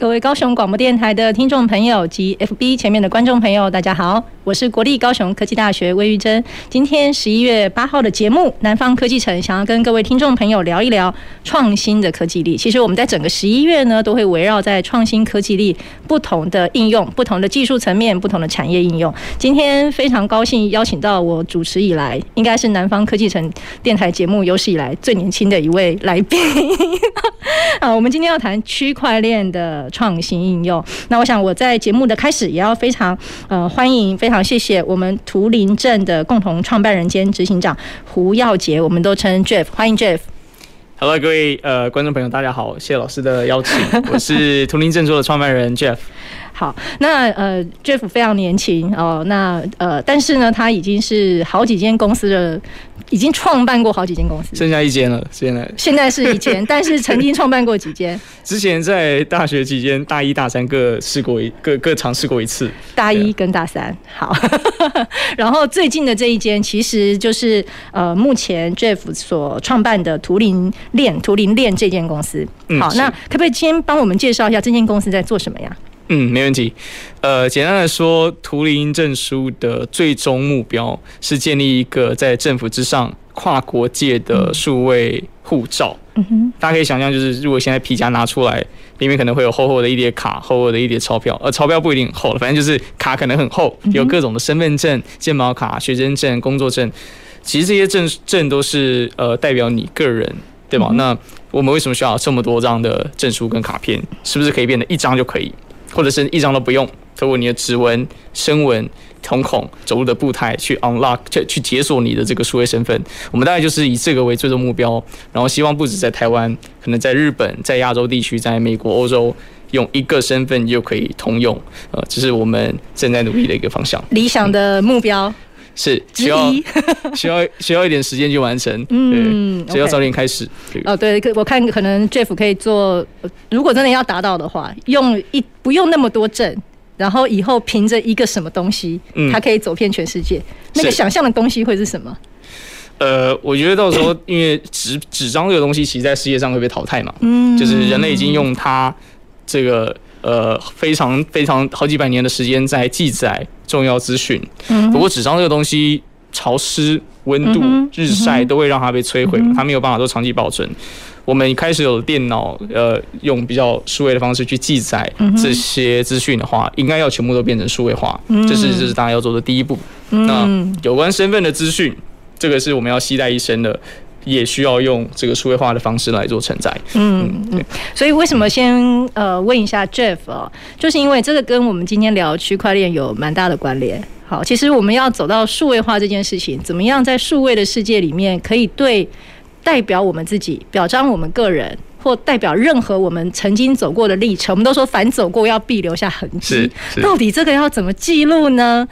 各位高雄广播电台的听众朋友及 FB 前面的观众朋友，大家好，我是国立高雄科技大学魏玉珍。今天十一月八号的节目《南方科技城》，想要跟各位听众朋友聊一聊创新的科技力。其实我们在整个十一月呢，都会围绕在创新科技力不同的应用、不同的技术层面、不同的产业应用。今天非常高兴邀请到我主持以来，应该是南方科技城电台节目有史以来最年轻的一位来宾。啊，我们今天要谈区块链的。创新应用。那我想我在节目的开始也要非常呃欢迎，非常谢谢我们图林镇的共同创办人兼执行长胡耀杰，我们都称 Jeff，欢迎 Jeff。Hello，各位呃观众朋友，大家好，谢谢老师的邀请，我是图灵镇做的创办人 Jeff。好，那呃，Jeff 非常年轻哦，那呃，但是呢，他已经是好几间公司的，已经创办过好几间公司，剩下一间了，现在现在是一间，但是曾经创办过几间？之前在大学期间，大一、大三各试过一各各尝试过一次，大一跟大三，好，然后最近的这一间，其实就是呃，目前 Jeff 所创办的图灵链，图灵链这间公司。好，嗯、那可不可以先帮我们介绍一下这间公司在做什么呀？嗯，没问题。呃，简单来说，图灵证书的最终目标是建立一个在政府之上跨国界的数位护照。嗯哼，大家可以想象，就是如果现在皮夹拿出来，里面可能会有厚厚的一叠卡，厚厚的一叠钞票。呃，钞票不一定很厚，反正就是卡可能很厚，有各种的身份证、健保卡、学生证、工作证。其实这些证证都是呃代表你个人，对吗？那我们为什么需要这么多张的证书跟卡片？是不是可以变得一张就可以？或者是一张都不用，透过你的指纹、声纹、瞳孔、走路的步态去 unlock，去去解锁你的这个数位身份。我们大概就是以这个为最终目标，然后希望不止在台湾，可能在日本、在亚洲地区、在美国、欧洲，用一个身份就可以通用。呃，这是我们正在努力的一个方向。理想的目标。是需要 需要需要一点时间去完成，嗯，所以要早点开始。哦，对，我看可能 Jeff 可以做，如果真的要达到的话，用一不用那么多证，然后以后凭着一个什么东西，嗯，它可以走遍全世界。那个想象的东西会是什么？呃，我觉得到时候因为纸纸张这个东西，其实在世界上会被淘汰嘛，嗯，就是人类已经用它这个。呃，非常非常好几百年的时间在记载重要资讯。不过纸张这个东西，潮湿、温度、日晒都会让它被摧毁，它没有办法做长期保存。我们开始有电脑，呃，用比较数位的方式去记载这些资讯的话，应该要全部都变成数位化。这是这是大家要做的第一步。那有关身份的资讯，这个是我们要期待一生的。也需要用这个数位化的方式来做承载。嗯嗯，所以为什么先呃问一下 Jeff 哦，就是因为这个跟我们今天聊区块链有蛮大的关联。好，其实我们要走到数位化这件事情，怎么样在数位的世界里面可以对代表我们自己、表彰我们个人，或代表任何我们曾经走过的历程？我们都说反走过要必留下痕迹，到底这个要怎么记录呢？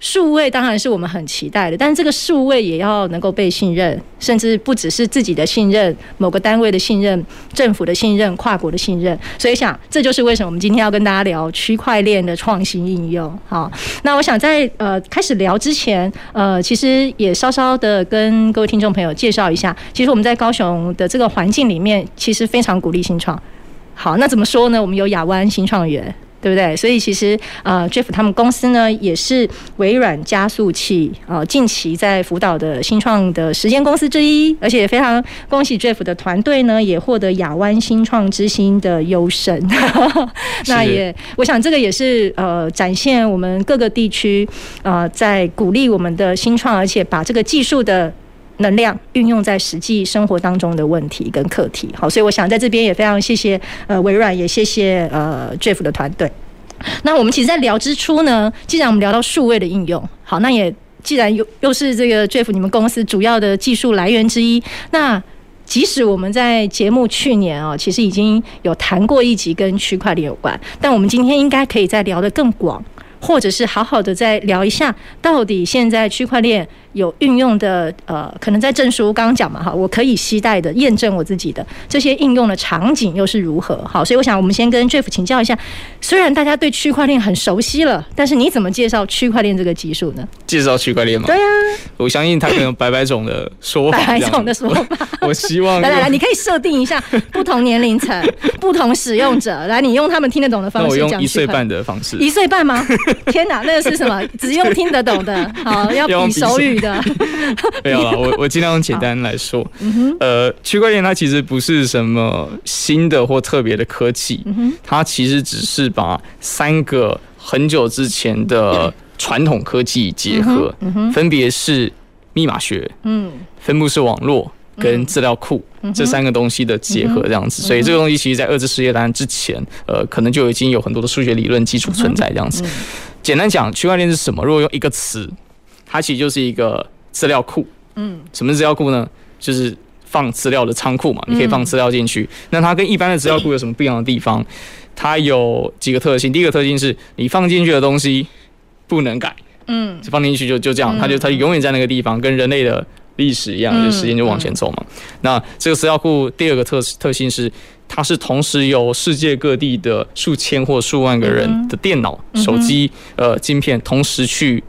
数位当然是我们很期待的，但是这个数位也要能够被信任，甚至不只是自己的信任，某个单位的信任，政府的信任，跨国的信任。所以想，这就是为什么我们今天要跟大家聊区块链的创新应用。好，那我想在呃开始聊之前，呃，其实也稍稍的跟各位听众朋友介绍一下，其实我们在高雄的这个环境里面，其实非常鼓励新创。好，那怎么说呢？我们有亚湾新创园。对不对？所以其实呃，Jeff 他们公司呢也是微软加速器呃近期在辅导的新创的时间公司之一，而且非常恭喜 Jeff 的团队呢也获得亚湾新创之星的优胜。那也我想这个也是呃展现我们各个地区呃在鼓励我们的新创，而且把这个技术的。能量运用在实际生活当中的问题跟课题，好，所以我想在这边也非常谢谢呃微软，也谢谢呃 Jeff 的团队。那我们其实，在聊之初呢，既然我们聊到数位的应用，好，那也既然又又是这个 Jeff 你们公司主要的技术来源之一，那即使我们在节目去年啊，其实已经有谈过一集跟区块链有关，但我们今天应该可以再聊得更广，或者是好好的再聊一下，到底现在区块链。有运用的呃，可能在证书刚刚讲嘛哈，我可以携带的验证我自己的这些应用的场景又是如何？好，所以我想我们先跟 Jeff 请教一下，虽然大家对区块链很熟悉了，但是你怎么介绍区块链这个技术呢？介绍区块链吗？对呀、啊，我相信他可能有百百种的说法，百百种的说法。我，我希望来来来，你可以设定一下不同年龄层、不同使用者，来你用他们听得懂的方式讲。我用一岁半的方式，一岁半吗？天哪，那个是什么？只用听得懂的，好，要比 手语的。没有了，我我尽量用简单来说。呃，区块链它其实不是什么新的或特别的科技，它其实只是把三个很久之前的 传统科技结合，分别是密码学、嗯，分布式网络跟资料库这三个东西的结合，这样子。所以这个东西其实在二次世界大战之前，呃，可能就已经有很多的数学理论基础存在，这样子。简单讲，区块链是什么？如果用一个词，它其实就是一个。资料库，嗯，什么是资料库呢？就是放资料的仓库嘛，你可以放资料进去。那它跟一般的资料库有什么不一样的地方？它有几个特性。第一个特性是你放进去的东西不能改，嗯，放进去就就这样，它就它就永远在那个地方，跟人类的历史一样，就时间就往前走嘛。那这个资料库第二个特特性是，它是同时有世界各地的数千或数万个人的电脑、手机、呃，晶片同时去。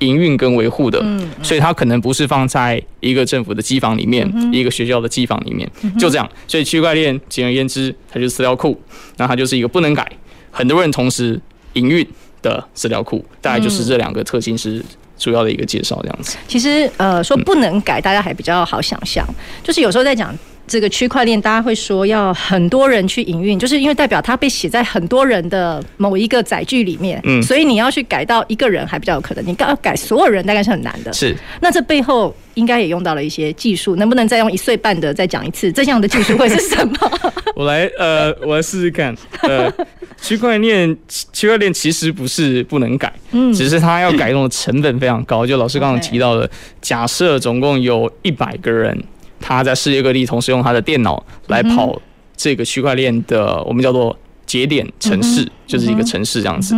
营运跟维护的，所以它可能不是放在一个政府的机房里面，一个学校的机房里面，就这样。所以区块链简而言之，它就是资料库，那它就是一个不能改、很多人同时营运的资料库。大概就是这两个特性是主要的一个介绍，这样子。其实呃，说不能改，大家还比较好想象，就是有时候在讲。这个区块链，大家会说要很多人去营运，就是因为代表它被写在很多人的某一个载具里面，嗯，所以你要去改到一个人还比较有可能，你要改所有人大概是很难的。是，那这背后应该也用到了一些技术，能不能再用一岁半的再讲一次？这样的技术会是什么？我来，呃，我来试试看。呃，区块链，区块链其实不是不能改，嗯，只是它要改动的成本非常高。就老师刚刚提到的，假设总共有一百个人。他在世界各地同时用他的电脑来跑这个区块链的，我们叫做节点城市，就是一个城市这样子。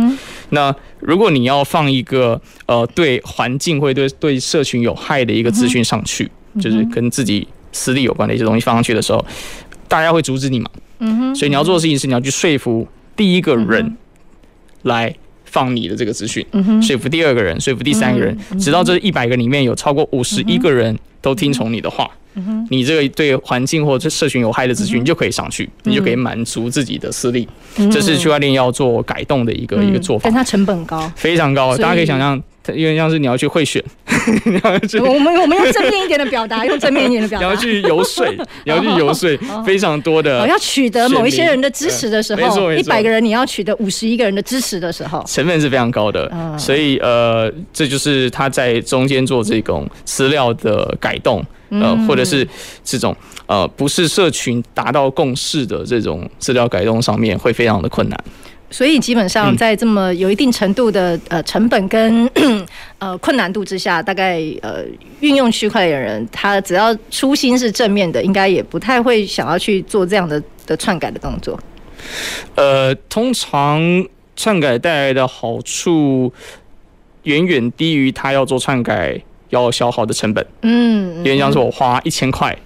那如果你要放一个呃对环境会对对社群有害的一个资讯上去，就是跟自己私利有关的一些东西放上去的时候，大家会阻止你嘛？所以你要做的事情是你要去说服第一个人来放你的这个资讯，说服第二个人，说服第三个人，直到这一百个里面有超过五十一个人都听从你的话。你这个对环境或者社群有害的资讯，你就可以上去，你就可以满足自己的私利。这是区块链要做改动的一个一个做法，但它成本高，非常高。大家可以想象，因为像是你要去会选，你要去，我们我们用正面一点的表达，用正面一点的表达，你要去游说，你要去游说，非常多的，要取得某一些人的支持的时候，一百个人你要取得五十一个人的支持的时候，成本是非常高的。所以呃，这就是他在中间做这种资料的改动。呃，或者是这种呃，不是社群达到共识的这种资料改动上面会非常的困难。所以基本上在这么有一定程度的呃成本跟 呃困难度之下，大概呃运用区块链的人，他只要初心是正面的，应该也不太会想要去做这样的的篡改的动作。呃，通常篡改带来的好处远远低于他要做篡改要消耗的成本，嗯，因为像是我花一千块。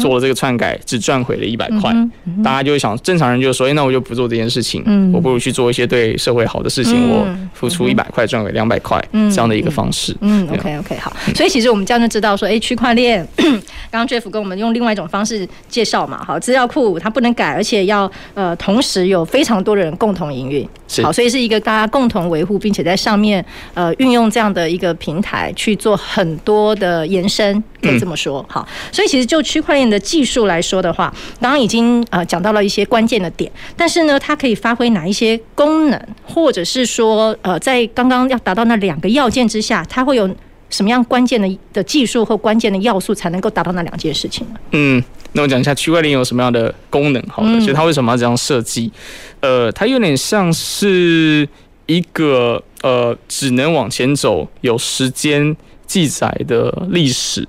做了这个篡改，只赚回了一百块，大家就会想，正常人就说，哎，那我就不做这件事情，我不如去做一些对社会好的事情，我付出一百块赚回两百块，这样的一个方式。嗯，OK OK，好。所以其实我们这样就知道说，哎，区块链，刚刚 Jeff 跟我们用另外一种方式介绍嘛，好，资料库它不能改，而且要呃同时有非常多的人共同营运，好，所以是一个大家共同维护，并且在上面呃运用这样的一个平台去做很多的延伸，可以这么说，好。所以其实就区块链的技术来说的话，刚刚已经呃讲到了一些关键的点，但是呢，它可以发挥哪一些功能，或者是说呃，在刚刚要达到那两个要件之下，它会有什么样关键的的技术或关键的要素，才能够达到那两件事情呢？嗯，那我讲一下区块链有什么样的功能，好的，所以它为什么要这样设计？呃，它有点像是一个呃，只能往前走，有时间记载的历史。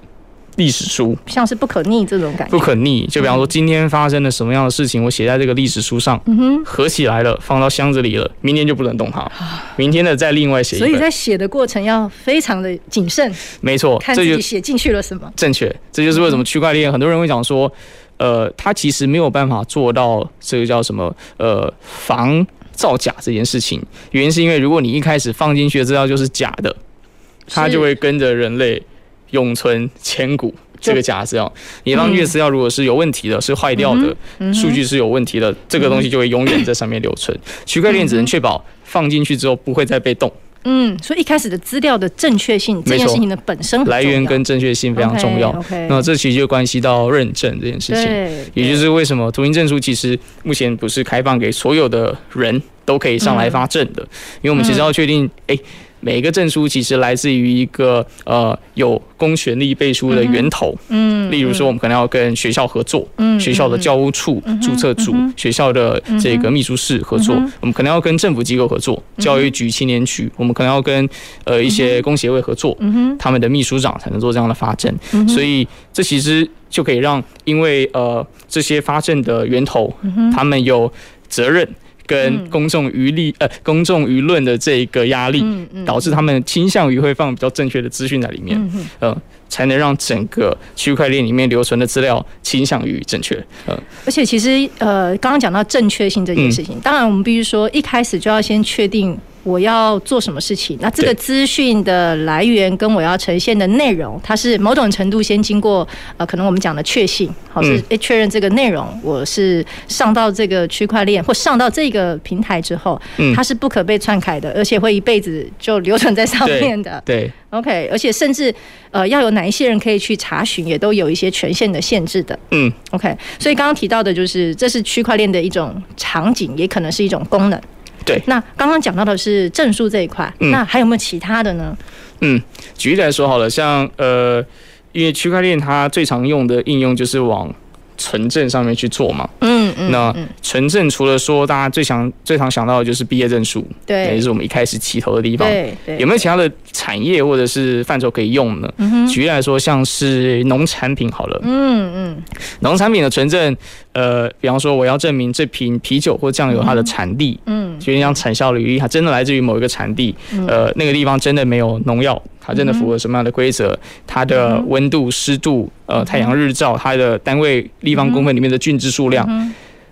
历史书，像是不可逆这种感觉。不可逆，就比方说今天发生了什么样的事情，我写在这个历史书上，嗯哼，合起来了，放到箱子里了，明天就不能动它，明天的再另外写。所以在写的过程要非常的谨慎。没错，看自己写进去了什么。正确，这就是为什么区块链很多人会讲说，呃，它其实没有办法做到这个叫什么，呃，防造假这件事情。原因是因为如果你一开始放进去的资料就是假的，它就会跟着人类。永存千古这个假资料，你当月资料如果是有问题的，是坏掉的，数据是有问题的，这个东西就会永远在上面留存。区块链只能确保放进去之后不会再被动。嗯，所以一开始的资料的正确性这件事情的本身来源跟正确性非常重要。那这其实就关系到认证这件事情，也就是为什么图形证书其实目前不是开放给所有的人都可以上来发证的，因为我们其实要确定，哎。每一个证书其实来自于一个呃有公权力背书的源头，嗯，例如说我们可能要跟学校合作，嗯，学校的教务处注册组、学校的这个秘书室合作，我们可能要跟政府机构合作，教育局、青年局，我们可能要跟呃一些工协会合作，嗯，他们的秘书长才能做这样的发证，所以这其实就可以让因为呃这些发证的源头，他们有责任。跟公众舆力呃，公众舆论的这个压力，导致他们倾向于会放比较正确的资讯在里面，嗯，才能让整个区块链里面留存的资料倾向于正确，嗯。而且其实呃，刚刚讲到正确性这件事情，当然我们必须说一开始就要先确定。我要做什么事情？那这个资讯的来源跟我要呈现的内容，它是某种程度先经过呃，可能我们讲的确信，好是诶确认这个内容我是上到这个区块链或上到这个平台之后，它是不可被篡改的，而且会一辈子就留存在上面的。对，OK，而且甚至呃要有哪一些人可以去查询，也都有一些权限的限制的。嗯，OK，所以刚刚提到的就是这是区块链的一种场景，也可能是一种功能。对，那刚刚讲到的是证书这一块，嗯，那还有没有其他的呢？嗯，举例来说好了，像呃，因为区块链它最常用的应用就是往存证上面去做嘛，嗯嗯，那纯证除了说大家最想最常想到的就是毕业证书，对，也就是我们一开始起头的地方，对对，有没有其他的产业或者是范畴可以用呢？举例来说，像是农产品好了，嗯嗯，农产品的纯证，呃，比方说我要证明这瓶啤酒或酱油它的产地，嗯，就像产销履历，它真的来自于某一个产地，呃，那个地方真的没有农药。它真的符合什么样的规则？它的温度、湿度、呃，太阳日照、它的单位立方公分里面的菌质数量，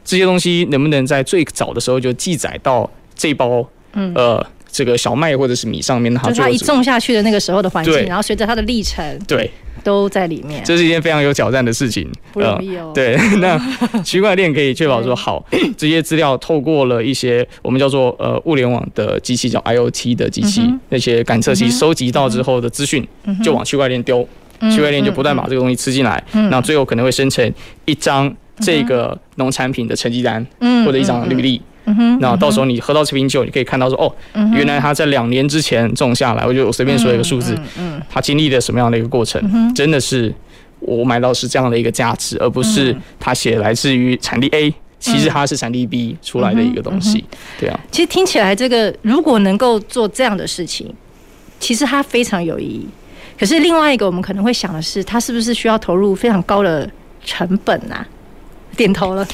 这些东西能不能在最早的时候就记载到这包呃这个小麦或者是米上面？它就它一种下去的那个时候的环境，然后随着它的历程，对。都在里面，这是一件非常有挑战的事情，不容易哦。对，那区块链可以确保说，好，这些资料透过了一些我们叫做呃物联网的机器，叫 IoT 的机器，那些感测器收集到之后的资讯，就往区块链丢，区块链就不断把这个东西吃进来，那最后可能会生成一张这个农产品的成绩单，或者一张履历。嗯哼，那到时候你喝到这瓶酒，你可以看到说，哦，原来他在两年之前种下来，我就我随便说一个数字，嗯，他经历了什么样的一个过程？真的是我买到是这样的一个价值，而不是他写来自于产地 A，其实它是产地 B 出来的一个东西，对啊。其实听起来这个如果能够做这样的事情，其实它非常有意义。可是另外一个我们可能会想的是，它是不是需要投入非常高的成本啊？点头了，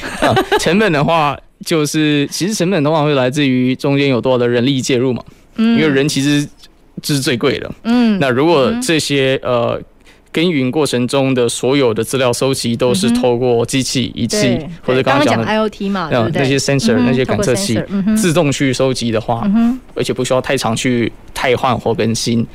成本的话。就是，其实成本通常会来自于中间有多少的人力介入嘛，嗯，因为人其实这是最贵的，嗯，那如果这些呃。耕耘过程中的所有的资料收集都是透过机器仪器或者刚刚讲的 IoT 嘛，那些 sensor 那些感测器自动去收集的话，而且不需要太长去汰换或更新，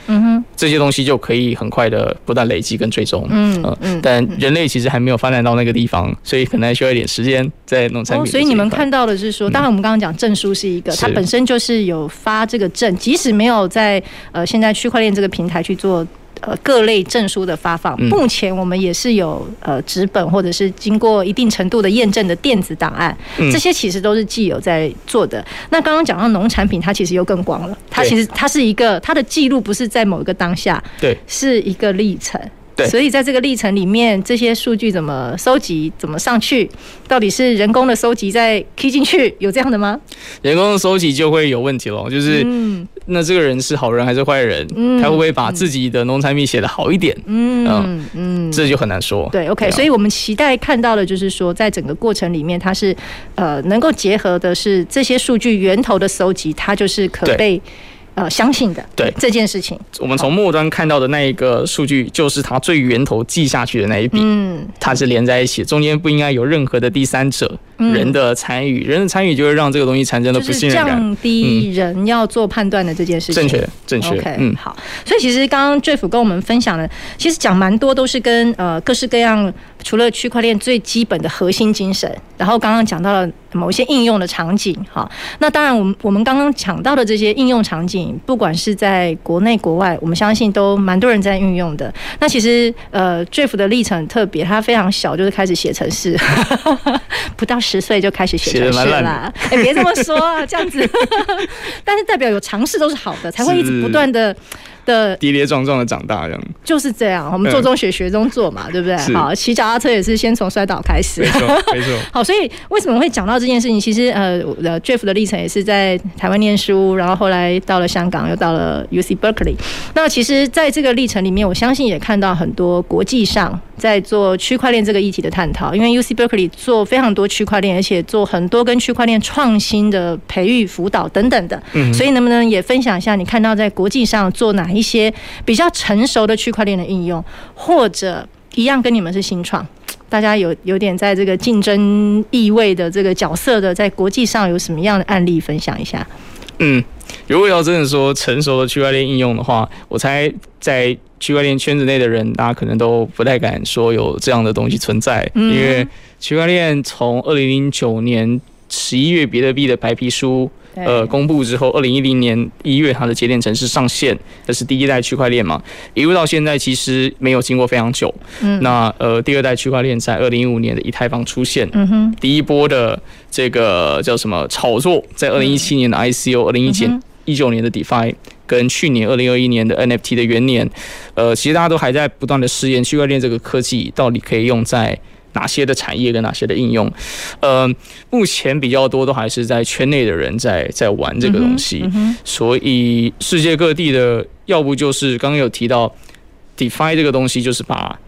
这些东西就可以很快的不断累积跟追踪，嗯嗯，但人类其实还没有发展到那个地方，所以可能还需要一点时间在农产品。所以你们看到的是说，当然我们刚刚讲证书是一个，它本身就是有发这个证，即使没有在呃现在区块链这个平台去做。呃，各类证书的发放，目前我们也是有呃纸本或者是经过一定程度的验证的电子档案，这些其实都是既有在做的。那刚刚讲到农产品，它其实又更广了，它其实它是一个它的记录不是在某一个当下，对，是一个历程。对，所以在这个历程里面，这些数据怎么收集，怎么上去，到底是人工的收集再 key 进去，有这样的吗？人工的收集就会有问题了，就是、嗯、那这个人是好人还是坏人？嗯，他会不会把自己的农产品写得好一点？嗯嗯嗯，这就很难说。对，OK，所以我们期待看到的就是说，在整个过程里面，它是呃能够结合的是这些数据源头的收集，它就是可被。呃，相信的对。这件事情，我们从末端看到的那一个数据，就是它最源头记下去的那一笔，嗯，它是连在一起，中间不应该有任何的第三者人的参与，人的参与就会让这个东西产生了不信任感，降低人要做判断的这件事情，正确，正确，OK，嗯，好，所以其实刚刚 Jeff 跟我们分享的，其实讲蛮多都是跟呃各式各样。除了区块链最基本的核心精神，然后刚刚讲到了某一些应用的场景，哈，那当然我们我们刚刚讲到的这些应用场景，不管是在国内国外，我们相信都蛮多人在运用的。那其实呃，Jeff 的历程很特别，他非常小就是开始写程式，不到十岁就开始写程式啦。哎，别这么说啊，这样子，但是代表有尝试都是好的，才会一直不断的。的跌跌撞撞的长大，这样就是这样。我们做中学，学中做嘛，对不对？好，骑脚踏车也是先从摔倒开始。没错，没错。好，所以为什么会讲到这件事情？其实呃，Jeff 的历程也是在台湾念书，然后后来到了香港，又到了 UC Berkeley。那其实在这个历程里面，我相信也看到很多国际上在做区块链这个议题的探讨。因为 UC Berkeley 做非常多区块链，而且做很多跟区块链创新的培育辅导等等的。嗯。所以能不能也分享一下你看到在国际上做哪一些比较成熟的区块链的应用，或者一样跟你们是新创，大家有有点在这个竞争意味的这个角色的，在国际上有什么样的案例分享一下？嗯，如果要真的说成熟的区块链应用的话，我猜在区块链圈子内的人，大家可能都不太敢说有这样的东西存在，因为区块链从二零零九年十一月比特币的白皮书。呃，公布之后，二零一零年一月，它的节点城市上线，这是第一代区块链嘛？一路到现在，其实没有经过非常久。嗯，那呃，第二代区块链在二零一五年的以太坊出现，嗯哼，第一波的这个叫什么炒作，在二零一七年的 ICO，二零一九一九年的 DeFi，跟去年二零二一年的 NFT 的元年，呃，其实大家都还在不断的试验区块链这个科技到底可以用在。哪些的产业跟哪些的应用，呃，目前比较多都还是在圈内的人在在玩这个东西，嗯嗯、所以世界各地的，要不就是刚刚有提到，DeFi 这个东西就是把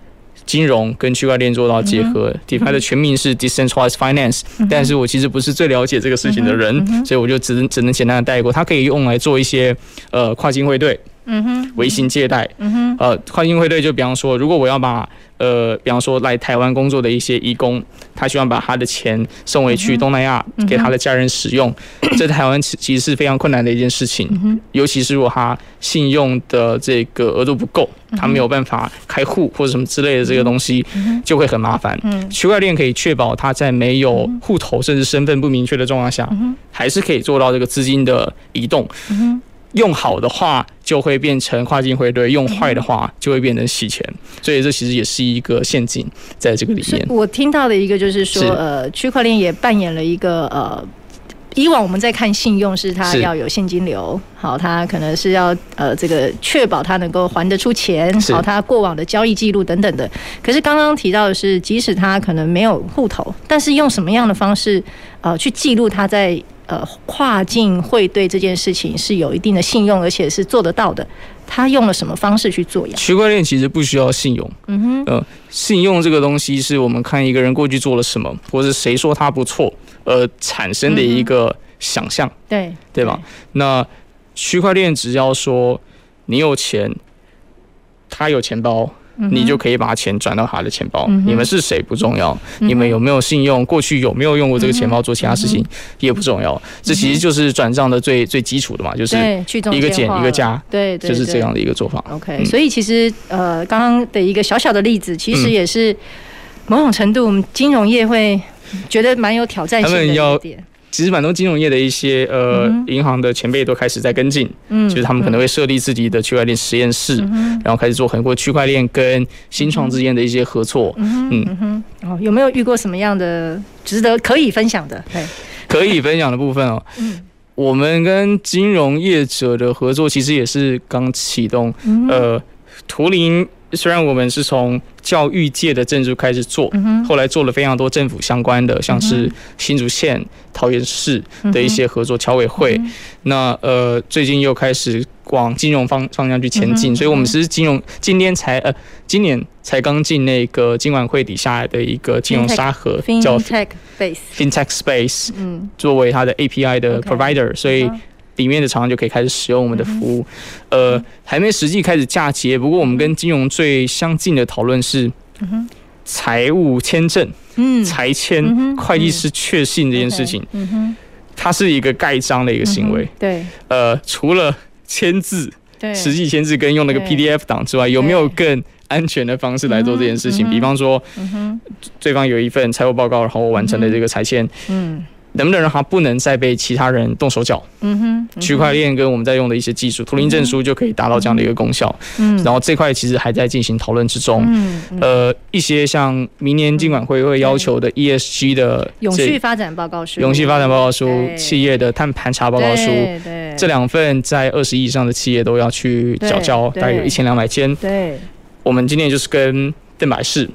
金融跟区块链做到结合、嗯、，DeFi 的全名是 Decentralized Finance，、嗯、但是我其实不是最了解这个事情的人，嗯、所以我就只能只能简单的带过，它可以用来做一些呃跨境汇兑。嗯哼，微型借贷，嗯哼，呃，跨境汇兑就比方说，如果我要把呃，比方说来台湾工作的一些义工，他希望把他的钱送回去东南亚给他的家人使用，在台湾其其实是非常困难的一件事情，尤其是如果他信用的这个额度不够，他没有办法开户或者什么之类的这个东西，就会很麻烦。区块链可以确保他在没有户头甚至身份不明确的状况下，还是可以做到这个资金的移动。用好的话就会变成跨境汇兑，用坏的话就会变成洗钱，所以这其实也是一个陷阱在这个里面。我听到的一个就是说，是呃，区块链也扮演了一个呃，以往我们在看信用是它要有现金流，好，它可能是要呃这个确保它能够还得出钱，好，它过往的交易记录等等的。可是刚刚提到的是，即使它可能没有户头，但是用什么样的方式呃去记录它在。呃，跨境汇兑这件事情是有一定的信用，而且是做得到的。他用了什么方式去做呀？区块链其实不需要信用。嗯哼，呃，信用这个东西是我们看一个人过去做了什么，或者谁说他不错，而产生的一个想象。嗯、对，对吧？那区块链只要说你有钱，他有钱包。你就可以把钱转到他的钱包。你们是谁不重要，你们有没有信用，过去有没有用过这个钱包做其他事情也不重要。这其实就是转账的最最基础的嘛，就是一个减一个加，对，就是这样的一个做法。OK，所以其实呃，刚刚的一个小小的例子，其实也是某种程度，我们金融业会觉得蛮有挑战性的一点。其实蛮多金融业的一些呃银行的前辈都开始在跟进，嗯，就是他们可能会设立自己的区块链实验室，然后开始做很多区块链跟新创之间的一些合作，嗯嗯，哦，有没有遇过什么样的值得可以分享的？对，可以分享的部分哦，嗯，我们跟金融业者的合作其实也是刚启动，呃，图灵虽然我们是从教育界的证书开始做，后来做了非常多政府相关的，像是新竹县、桃园市的一些合作侨委会。那呃，最近又开始往金融方方向去前进，所以我们是金融今天才呃，今年才刚进那个金管会底下的一个金融沙盒，叫 FinTech Space。FinTech Space，嗯，作为它的 API 的 Provider，所以。里面的厂商就可以开始使用我们的服务，呃，还没实际开始嫁接。不过我们跟金融最相近的讨论是，财务签证、嗯，财签、会计师确信这件事情，嗯，它是一个盖章的一个行为，对，呃，除了签字，对，实际签字跟用那个 PDF 档之外，有没有更安全的方式来做这件事情？比方说，对方有一份财务报告，然后我完成了这个财签，嗯。能不能让它不能再被其他人动手脚？嗯哼，区块链跟我们在用的一些技术，图灵证书就可以达到这样的一个功效。嗯，然后这块其实还在进行讨论之中。嗯，呃，一些像明年金管会会要求的 ESG 的永续发展报告书、永续发展报告书、企业的碳盘查报告书，对，这两份在二十亿以上的企业都要去缴交，大概有一千两百间。对，我们今天就是跟邓百世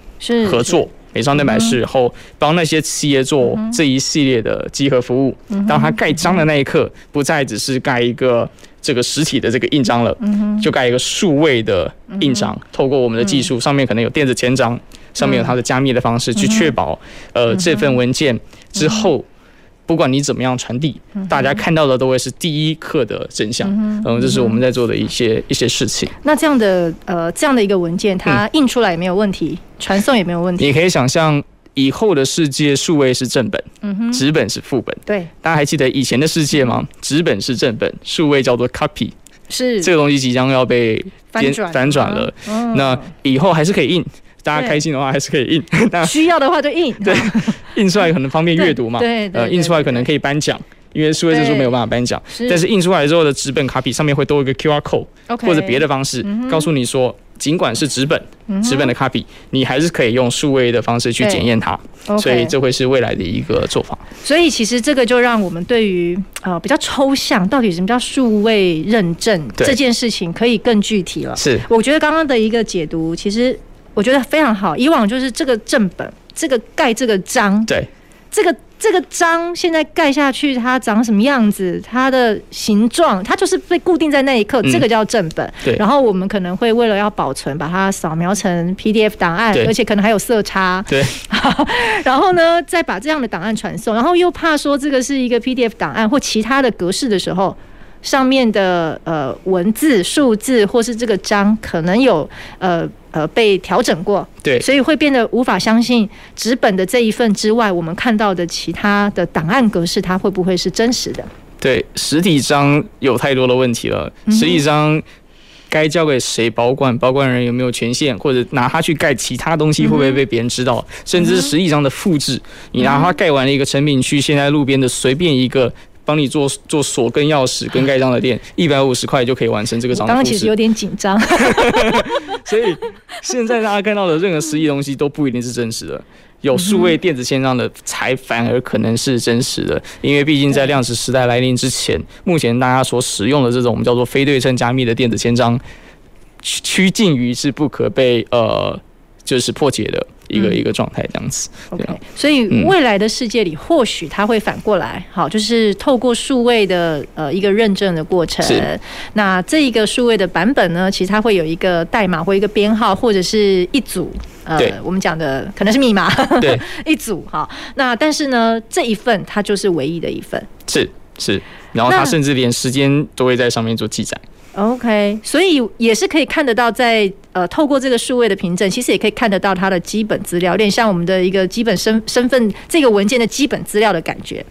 合作。美商蛋白室后，帮那些企业做这一系列的集合服务。当他盖章的那一刻，不再只是盖一个这个实体的这个印章了，就盖一个数位的印章。透过我们的技术，上面可能有电子签章，上面有它的加密的方式，去确保呃这份文件之后。不管你怎么样传递，大家看到的都会是第一课的真相。嗯，这是我们在做的一些一些事情。那这样的呃这样的一个文件，它印出来也没有问题，传送也没有问题。你可以想象以后的世界，数位是正本，嗯哼，纸本是副本。对，大家还记得以前的世界吗？纸本是正本，数位叫做 copy。是这个东西即将要被翻转翻转了。那以后还是可以印。大家开心的话还是可以印，需要的话就印。对，印出来可能方便阅读嘛。对，呃，印出来可能可以颁奖，因为数位证书没有办法颁奖。但是印出来之后的纸本卡比上面会多一个 QR code，或者别的方式告诉你说，尽管是纸本，纸本的卡比，你还是可以用数位的方式去检验它。所以这会是未来的一个做法。所以其实这个就让我们对于呃比较抽象，到底什么叫数位认证这件事情可以更具体了。是，我觉得刚刚的一个解读其实。我觉得非常好。以往就是这个正本，这个盖这个章，对，这个这个章现在盖下去，它长什么样子，它的形状，它就是被固定在那一刻，这个叫正本。对。然后我们可能会为了要保存，把它扫描成 PDF 档案，而且可能还有色差。对。然后呢，再把这样的档案传送，然后又怕说这个是一个 PDF 档案或其他的格式的时候。上面的呃文字、数字，或是这个章，可能有呃呃被调整过，对，所以会变得无法相信纸本的这一份之外，我们看到的其他的档案格式，它会不会是真实的？对，实体章有太多的问题了。实体章该交给谁保管？保管人有没有权限？或者拿它去盖其他东西，会不会被别人知道？甚至是实体章的复制，你拿它盖完了一个成品，去现在路边的随便一个。帮你做做锁跟钥匙跟盖章的店，一百五十块就可以完成这个章。刚刚其实有点紧张，所以现在大家看到的任何实体东西都不一定是真实的，有数位电子签章的才反而可能是真实的，因为毕竟在量子时代来临之前，目前大家所使用的这种我们叫做非对称加密的电子签章，趋近于是不可被呃就是破解的。一个一个状态这样子，OK。所以未来的世界里，或许它会反过来，好，就是透过数位的呃一个认证的过程。那这一个数位的版本呢，其实它会有一个代码或一个编号，或者是一组呃，我们讲的可能是密码，对，一组哈。那但是呢，这一份它就是唯一的一份，是是。然后它甚至连时间都会在上面做记载。OK，所以也是可以看得到在，在呃透过这个数位的凭证，其实也可以看得到它的基本资料，有点像我们的一个基本身身份这个文件的基本资料的感觉。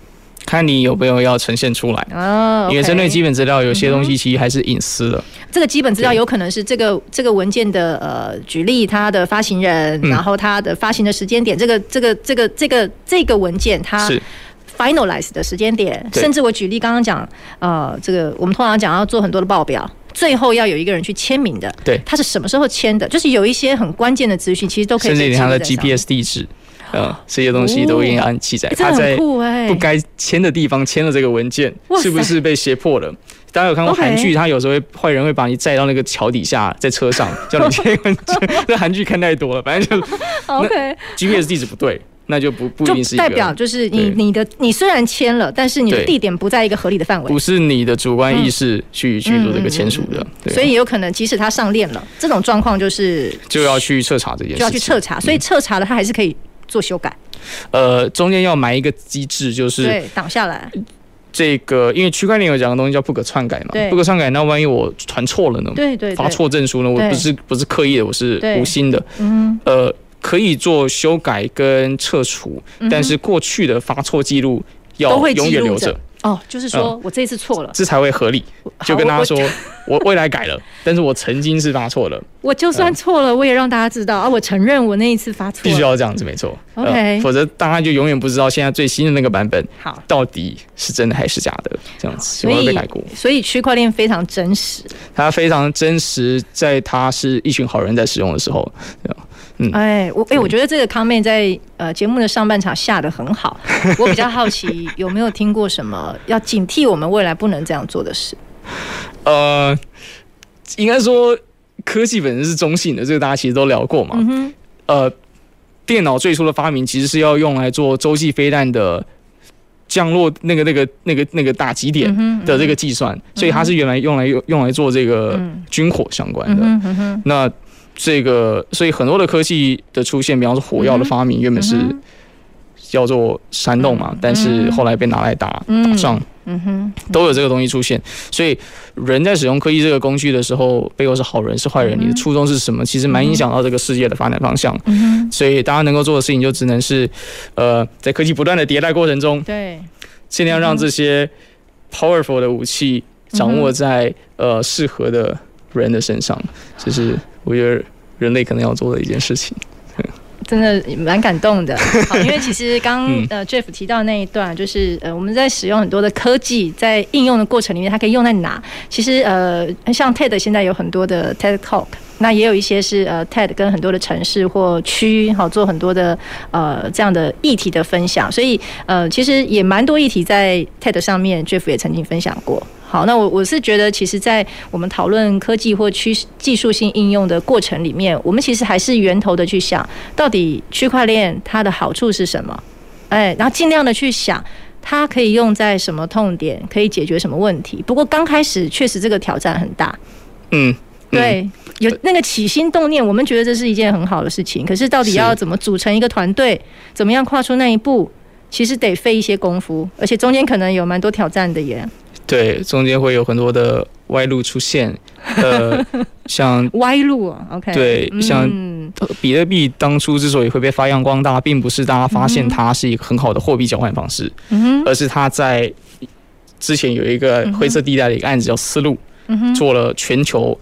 看你有没有要呈现出来哦，oh, okay. 因为针对基本资料，有些东西其实还是隐私的。嗯。这个基本资料有可能是这个这个文件的呃，举例它的发行人，然后它的发行的时间点，这个这个这个这个这个文件它是。Finalize 的时间点，甚至我举例刚刚讲，呃，这个我们通常讲要做很多的报表，最后要有一个人去签名的，对，他是什么时候签的？就是有一些很关键的资讯，其实都可以。甚至连他的 GPS 地址，呃，这些东西都应该按记载。他在不该签的地方签了这个文件，是不是被胁迫了？大家有看过韩剧？他有时候会坏人会把你载到那个桥底下，在车上叫你签个证。那韩剧看太多了，反正就 OK。GPS 地址不对，那就不不一定。代表就是你你的你虽然签了，但是你的地点不在一个合理的范围。不是你的主观意识去去做这个签署的，所以也有可能即使他上链了，这种状况就是就要去彻查这件事，就要去彻查。所以彻查了，他还是可以做修改。呃，中间要埋一个机制，就是对挡下来。这个，因为区块链有讲的东西叫不可篡改嘛，不可篡改，那万一我传错了呢？对对，发错证书呢？我不是不是刻意的，我是无心的。嗯，呃，可以做修改跟撤除，但是过去的发错记录要永远留着。哦，就是说我这次错了，这才会合理。就跟大家说，我未来改了，但是我曾经是发错了。我就算错了，我也让大家知道啊，我承认我那一次发错。必须要这样子，没错。OK，否则大家就永远不知道现在最新的那个版本，好，到底是真的还是假的，这样子有没有被改过？所以区块链非常真实，它非常真实，在它是一群好人在使用的时候。嗯，哎，我哎，我觉得这个 comment 在呃节目的上半场下的很好。我比较好奇，有没有听过什么要警惕我们未来不能这样做的事？呃，应该说科技本身是中性的，这个大家其实都聊过嘛。嗯、呃，电脑最初的发明其实是要用来做洲际飞弹的降落那个那个那个那个打击点的这个计算，嗯嗯、所以它是原来用来用用来做这个军火相关的。那这个，所以很多的科技的出现，比方说火药的发明，原本是叫做煽动嘛，但是后来被拿来打打仗，嗯。哼，都有这个东西出现。所以人在使用科技这个工具的时候，背后是好人是坏人，你的初衷是什么，其实蛮影响到这个世界的发展方向。所以大家能够做的事情，就只能是，呃，在科技不断的迭代过程中，对，尽量让这些 powerful 的武器掌握在呃适合的人的身上，就是。我觉得人类可能要做的一件事情，真的蛮感动的。好，因为其实刚呃 Jeff 提到那一段，就是呃我们在使用很多的科技，在应用的过程里面，它可以用在哪？其实呃像 TED 现在有很多的 TED Talk，那也有一些是呃 TED 跟很多的城市或区好做很多的呃这样的议题的分享，所以呃其实也蛮多议题在 TED 上面，Jeff 也曾经分享过。好，那我我是觉得，其实，在我们讨论科技或趋技术性应用的过程里面，我们其实还是源头的去想，到底区块链它的好处是什么？哎，然后尽量的去想，它可以用在什么痛点，可以解决什么问题。不过刚开始确实这个挑战很大，嗯，对，有那个起心动念，我们觉得这是一件很好的事情，可是到底要怎么组成一个团队，怎么样跨出那一步，其实得费一些功夫，而且中间可能有蛮多挑战的耶。对，中间会有很多的歪路出现，呃，像歪路啊，OK，对，像比特币当初之所以会被发扬光大，并不是大家发现它是一个很好的货币交换方式，嗯，而是它在之前有一个灰色地带的一个案子叫丝路，嗯，做了全球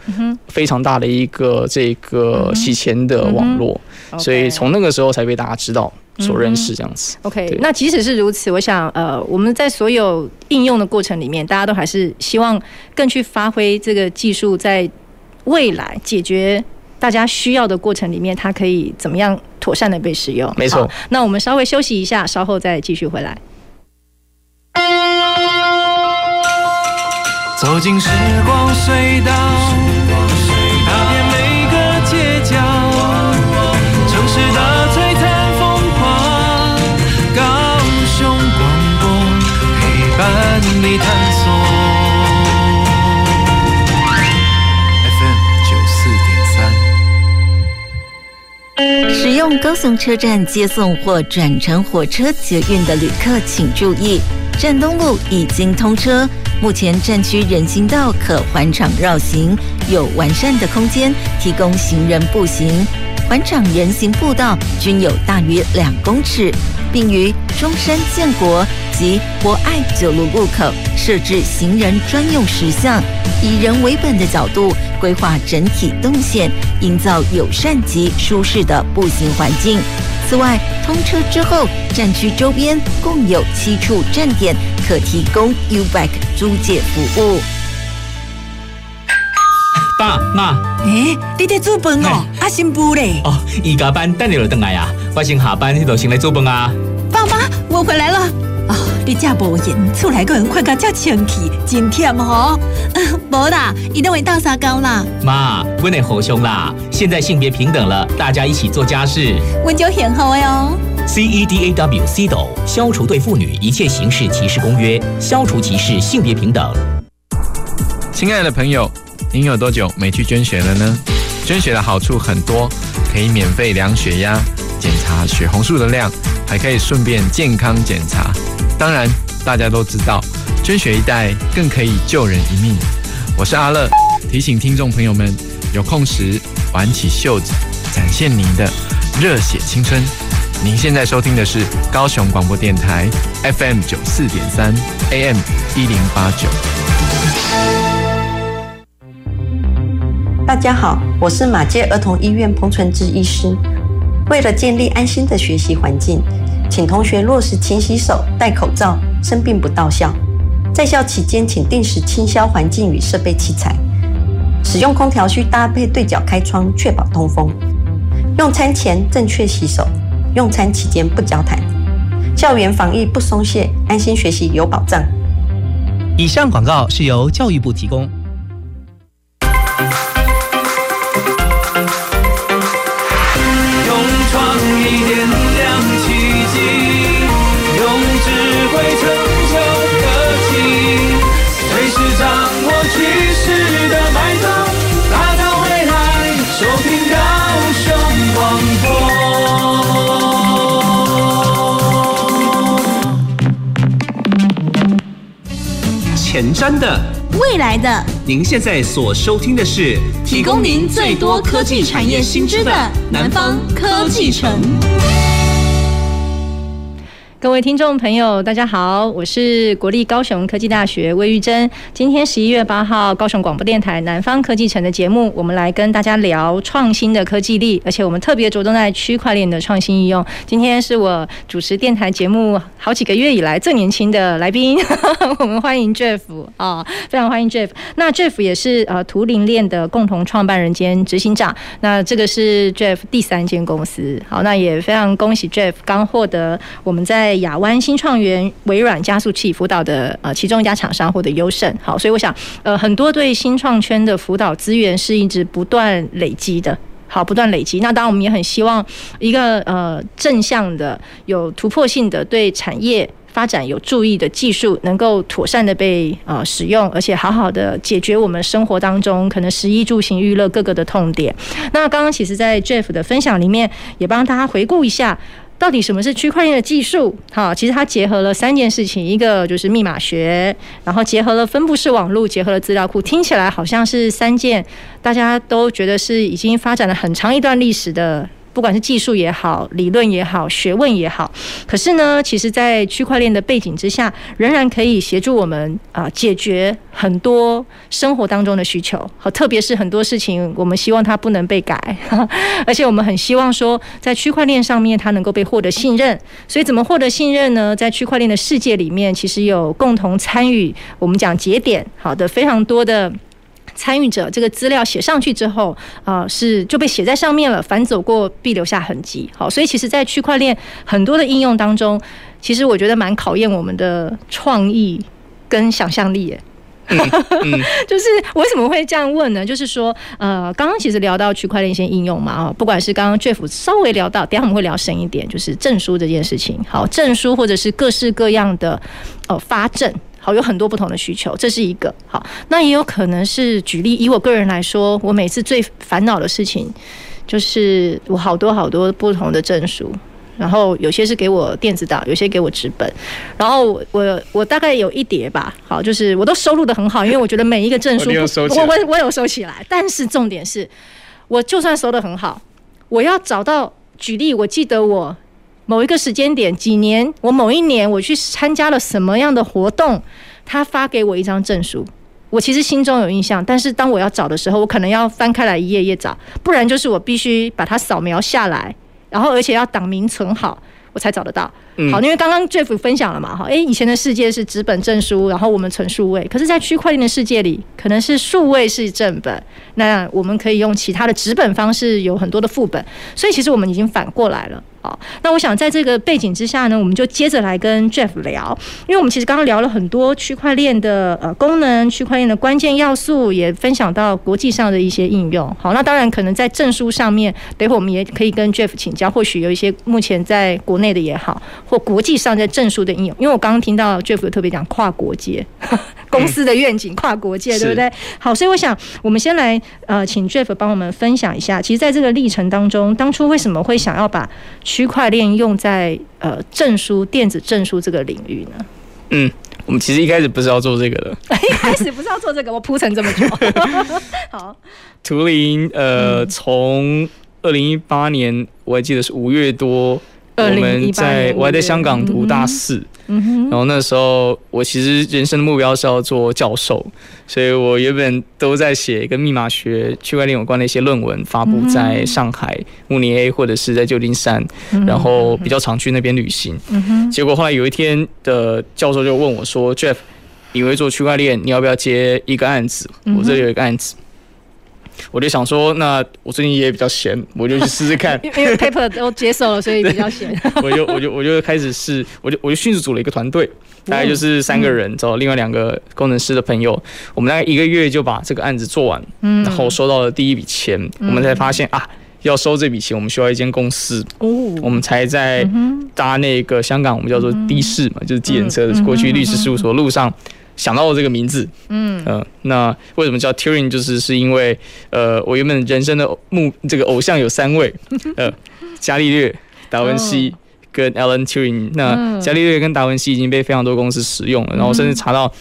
非常大的一个这个洗钱的网络，所以从那个时候才被大家知道。所认识这样子。OK，那即使是如此，我想，呃，我们在所有应用的过程里面，大家都还是希望更去发挥这个技术，在未来解决大家需要的过程里面，它可以怎么样妥善的被使用。没错。那我们稍微休息一下，稍后再继续回来。走进时光隧道。你探索 FM 九四点三。使用高雄车站接送或转乘火车、捷运的旅客请注意，站东路已经通车，目前站区人行道可环场绕行，有完善的空间提供行人步行。环场人行步道均有大约两公尺，并于中山建国及博爱九路路口设置行人专用石像，以人为本的角度规划整体动线，营造友善及舒适的步行环境。此外，通车之后，站区周边共有七处站点可提供 U-Bike 租借服务。爸妈，诶，你在做饭哦？阿新妇嘞？哦，伊加班等你就回来啊！我先下班，你就先来做饭啊！爸妈，我回来了。哦，你这无闲，厝内个人看甲遮清气，真忝吼。无啦，伊都会倒沙沟啦。妈，温内好凶啦！现在性别平等了，大家一起做家事。温就很好的哦。C E D A W CEDAW 消除对妇女一切形式歧视公约，消除歧视，性别平等。亲爱的朋友，您有多久没去捐血了呢？捐血的好处很多，可以免费量血压、检查血红素的量，还可以顺便健康检查。当然，大家都知道，捐血一袋更可以救人一命。我是阿乐，提醒听众朋友们，有空时挽起袖子，展现您的热血青春。您现在收听的是高雄广播电台 FM 九四点三 AM 一零八九。大家好，我是马街儿童医院彭纯志医师。为了建立安心的学习环境，请同学落实勤洗手、戴口罩，生病不到校。在校期间，请定时清消环境与设备器材。使用空调需搭配对角开窗，确保通风。用餐前正确洗手，用餐期间不交谈。校园防疫不松懈，安心学习有保障。以上广告是由教育部提供。前瞻的，未来的，您现在所收听的是提供您最多科技产业新知的南方科技城。各位听众朋友，大家好，我是国立高雄科技大学魏玉珍。今天十一月八号，高雄广播电台南方科技城的节目，我们来跟大家聊创新的科技力，而且我们特别着重在区块链的创新应用。今天是我主持电台节目好几个月以来最年轻的来宾，我们欢迎 Jeff 啊，非常欢迎 Jeff。那 Jeff 也是呃图灵链的共同创办人兼执行长。那这个是 Jeff 第三间公司。好，那也非常恭喜 Jeff 刚获得我们在在亚湾新创园微软加速器辅导的呃其中一家厂商获得优胜，好，所以我想呃很多对新创圈的辅导资源是一直不断累积的，好，不断累积。那当然我们也很希望一个呃正向的、有突破性的、对产业发展有注意的技术，能够妥善的被呃使用，而且好好的解决我们生活当中可能食衣住行娱乐各个的痛点。那刚刚其实，在 Jeff 的分享里面，也帮大家回顾一下。到底什么是区块链的技术？哈，其实它结合了三件事情，一个就是密码学，然后结合了分布式网络，结合了资料库，听起来好像是三件大家都觉得是已经发展了很长一段历史的。不管是技术也好，理论也好，学问也好，可是呢，其实，在区块链的背景之下，仍然可以协助我们啊解决很多生活当中的需求。好，特别是很多事情，我们希望它不能被改，而且我们很希望说，在区块链上面它能够被获得信任。所以，怎么获得信任呢？在区块链的世界里面，其实有共同参与，我们讲节点，好的，非常多的。参与者这个资料写上去之后，啊、呃，是就被写在上面了。反走过，必留下痕迹。好，所以其实，在区块链很多的应用当中，其实我觉得蛮考验我们的创意跟想象力。嗯嗯、就是为什么会这样问呢？就是说，呃，刚刚其实聊到区块链一些应用嘛，啊，不管是刚刚 Jeff 稍微聊到，等下我们会聊深一点，就是证书这件事情。好，证书或者是各式各样的呃发证。好，有很多不同的需求，这是一个好。那也有可能是举例，以我个人来说，我每次最烦恼的事情就是我好多好多不同的证书，然后有些是给我电子档，有些给我纸本，然后我我，我大概有一叠吧。好，就是我都收录的很好，因为我觉得每一个证书我我我有收起来。但是重点是，我就算收的很好，我要找到举例，我记得我。某一个时间点，几年，我某一年我去参加了什么样的活动，他发给我一张证书，我其实心中有印象，但是当我要找的时候，我可能要翻开来一页页找，不然就是我必须把它扫描下来，然后而且要档名存好，我才找得到。好，因为刚刚 Jeff 分享了嘛，哈，诶，以前的世界是纸本证书，然后我们存数位，可是，在区块链的世界里，可能是数位是正本，那我们可以用其他的纸本方式，有很多的副本，所以其实我们已经反过来了。好，那我想在这个背景之下呢，我们就接着来跟 Jeff 聊，因为我们其实刚刚聊了很多区块链的呃功能，区块链的关键要素，也分享到国际上的一些应用。好，那当然可能在证书上面，等会我们也可以跟 Jeff 请教，或许有一些目前在国内的也好，或国际上在证书的应用。因为我刚刚听到 Jeff 有特别讲跨国界，公司的愿景跨国界，对不对？好，所以我想我们先来呃，请 Jeff 帮我们分享一下，其实在这个历程当中，当初为什么会想要把区块链用在呃证书、电子证书这个领域呢？嗯，我们其实一开始不是要做这个的，一开始不是要做这个，我铺成这么久。好，图灵呃，从二零一八年我还记得是五月多。我们在我还在香港读大四，然后那时候我其实人生的目标是要做教授，所以我原本都在写跟密码学、区块链有关的一些论文，发布在上海慕尼黑或者是在旧金山，然后比较常去那边旅行。结果后来有一天的教授就问我说：“Jeff，你会做区块链，你要不要接一个案子？我这里有一个案子。”我就想说，那我最近也比较闲，我就去试试看。因为 paper 都接受了，所以比较闲。我就我就我就开始试，我就我就迅速组了一个团队，大概就是三个人，找另外两个工程师的朋友，我们大概一个月就把这个案子做完，然后收到了第一笔钱，我们才发现啊，要收这笔钱，我们需要一间公司，哦。我们才在搭那个香港我们叫做的士嘛，就是计程车过去律师事务所路上。想到了这个名字，嗯呃，那为什么叫 Turing？就是是因为，呃，我原本人生的目这个偶像有三位，呃，伽利略、达文西跟 Alan Turing。那伽利略跟达文西已经被非常多公司使用了，然后甚至查到。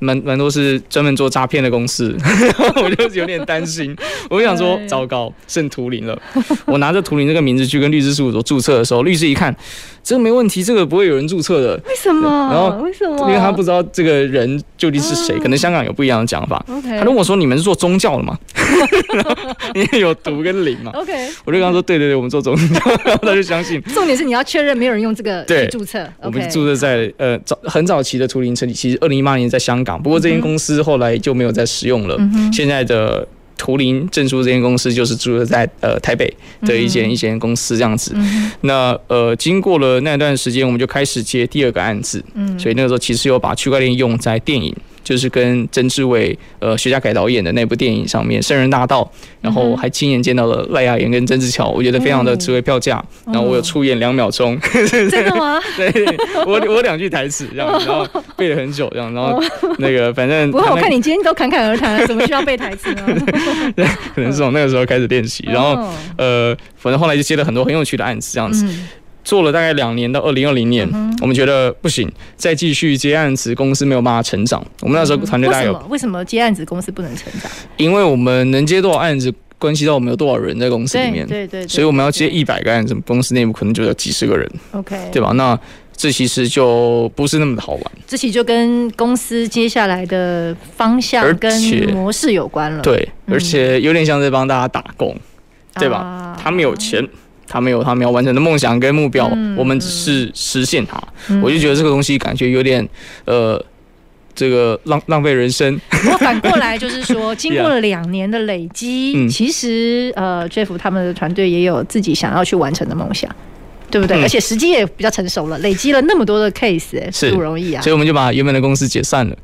蛮蛮多是专门做诈骗的公司，我就有点担心。我就想说，糟糕，剩图灵了。我拿着图灵这个名字去跟律师事务所注册的时候，律师一看，这个没问题，这个不会有人注册的。为什么？然后为什么？因为他不知道这个人究竟是谁，可能香港有不一样的讲法。他跟我说：“你们是做宗教的嘛？” 因为有毒跟灵嘛。OK，我就跟他说：“对对对，我们做宗教。”然后他就相信。重点是你要确认没有人用这个对注册。我们注册在呃早很早期的图灵成立，其实二零一八年在香港。不过这间公司后来就没有再使用了。现在的图灵证书这间公司就是住在呃台北的一间一间公司这样子。那呃经过了那段时间，我们就开始接第二个案子。所以那个时候其实有把区块链用在电影。就是跟曾志伟呃徐家凯导演的那部电影上面《圣人大道》，然后还亲眼见到了赖雅妍跟曾志乔，我觉得非常的值回票价。然后我有出演两秒钟，真的吗？对，我我两句台词这样，然后背了很久这样，然后那个反正不过我看你今天都侃侃而谈了，怎么需要背台词呢？对，可能是从那个时候开始练习，然后呃，反正后来就接了很多很有趣的案子这样子。做了大概两年到二零二零年，我们觉得不行，再继续接案子，公司没有办法成长。我们那时候团队大概有，为什么接案子公司不能成长？因为我们能接多少案子，关系到我们有多少人在公司里面。对对对。所以我们要接一百个案子，公司内部可能就有几十个人。OK，对吧？那这其实就不是那么的好玩。这其实就跟公司接下来的方向跟模式有关了。对，而且有点像在帮大家打工，对吧？他们有钱。他们有他们要完成的梦想跟目标，嗯、我们只是实现它。嗯、我就觉得这个东西感觉有点，呃，这个浪浪费人生。我反过来就是说，经过了两年的累积，嗯、其实呃，Jeff 他们的团队也有自己想要去完成的梦想。对不对？而且时机也比较成熟了，累积了那么多的 case，哎，是不容易啊。所以我们就把原本的公司解散了，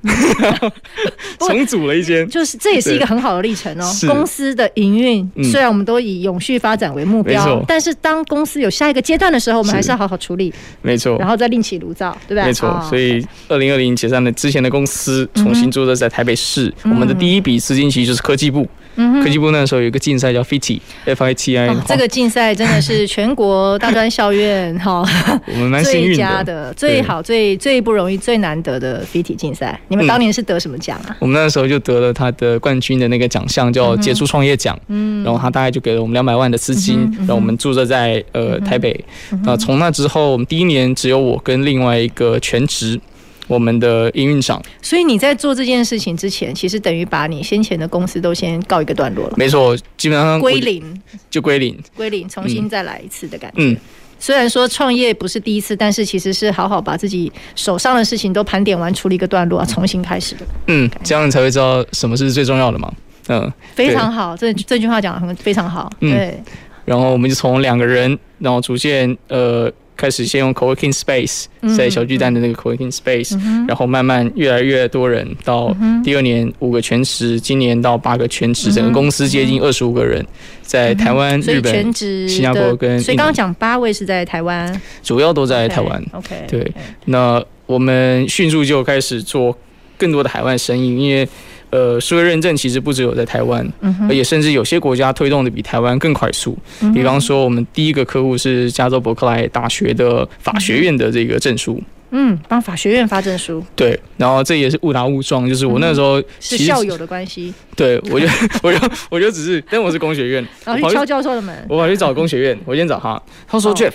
重组了一间。就是这也是一个很好的历程哦。公司的营运虽然我们都以永续发展为目标，但是当公司有下一个阶段的时候，我们还是要好好处理。没错。然后再另起炉灶，对不对？没错。所以二零二零解散了之前的公司，重新注册在台北市。我们的第一笔资金其实就是科技部。科技部那时候有一个竞赛叫 FITI，F I T I。这个竞赛真的是全国大专校院 哈，我们蛮幸运的，最好最最不容易最难得的 FITI 竞赛。你们当年是得什么奖啊？我们那时候就得了他的冠军的那个奖项，叫杰出创业奖。嗯，然后他大概就给了我们两百万的资金，然后我们注册在呃台北。那从那之后，我们第一年只有我跟另外一个全职。我们的营运长，所以你在做这件事情之前，其实等于把你先前的公司都先告一个段落了。没错，基本上归零，就归零，归零，重新再来一次的感觉。嗯，虽然说创业不是第一次，但是其实是好好把自己手上的事情都盘点完，处理一个段落，重新开始的。嗯，这样你才会知道什么是最重要的嘛。嗯，非常好，这这句话讲的很非常好。对。然后我们就从两个人，然后逐渐呃。开始先用 co-working space，在小巨蛋的那个 co-working space，、嗯、然后慢慢越来越多人，到第二年五个全职，今年到八个全职，整个公司接近二十五个人，在台湾、日本、全职新加坡跟，所以刚刚讲八位是在台湾，主要都在台湾。OK，, okay 对，那我们迅速就开始做更多的海外生意，因为。呃，数位认证其实不只有在台湾，而且甚至有些国家推动的比台湾更快速。比方说，我们第一个客户是加州伯克莱大学的法学院的这个证书。嗯，帮法学院发证书。对，然后这也是误打误撞，就是我那时候是校友的关系。对，我就 我就我就只是，但我是工学院，然后去敲教授的门。我跑去找工学院，我先找他，他说 Jeff，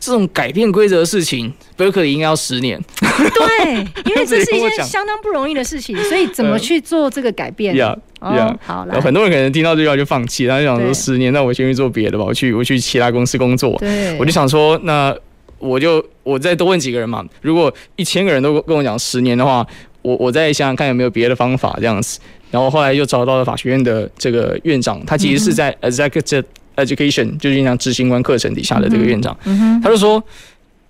这种改变规则的事情，Berkeley 应该要十年。对，因为 这是一件相当不容易的事情，所以怎么去做这个改变？呀呀，好，然后很多人可能听到这句话就放弃，他就想说十年，那我先去做别的吧，我去我去其他公司工作。对，我就想说那。我就我再多问几个人嘛，如果一千个人都跟我讲十年的话，我我再想想看有没有别的方法这样子。然后后来又找到了法学院的这个院长，他其实是在 Executive Education，就是讲执行官课程底下的这个院长，他就说。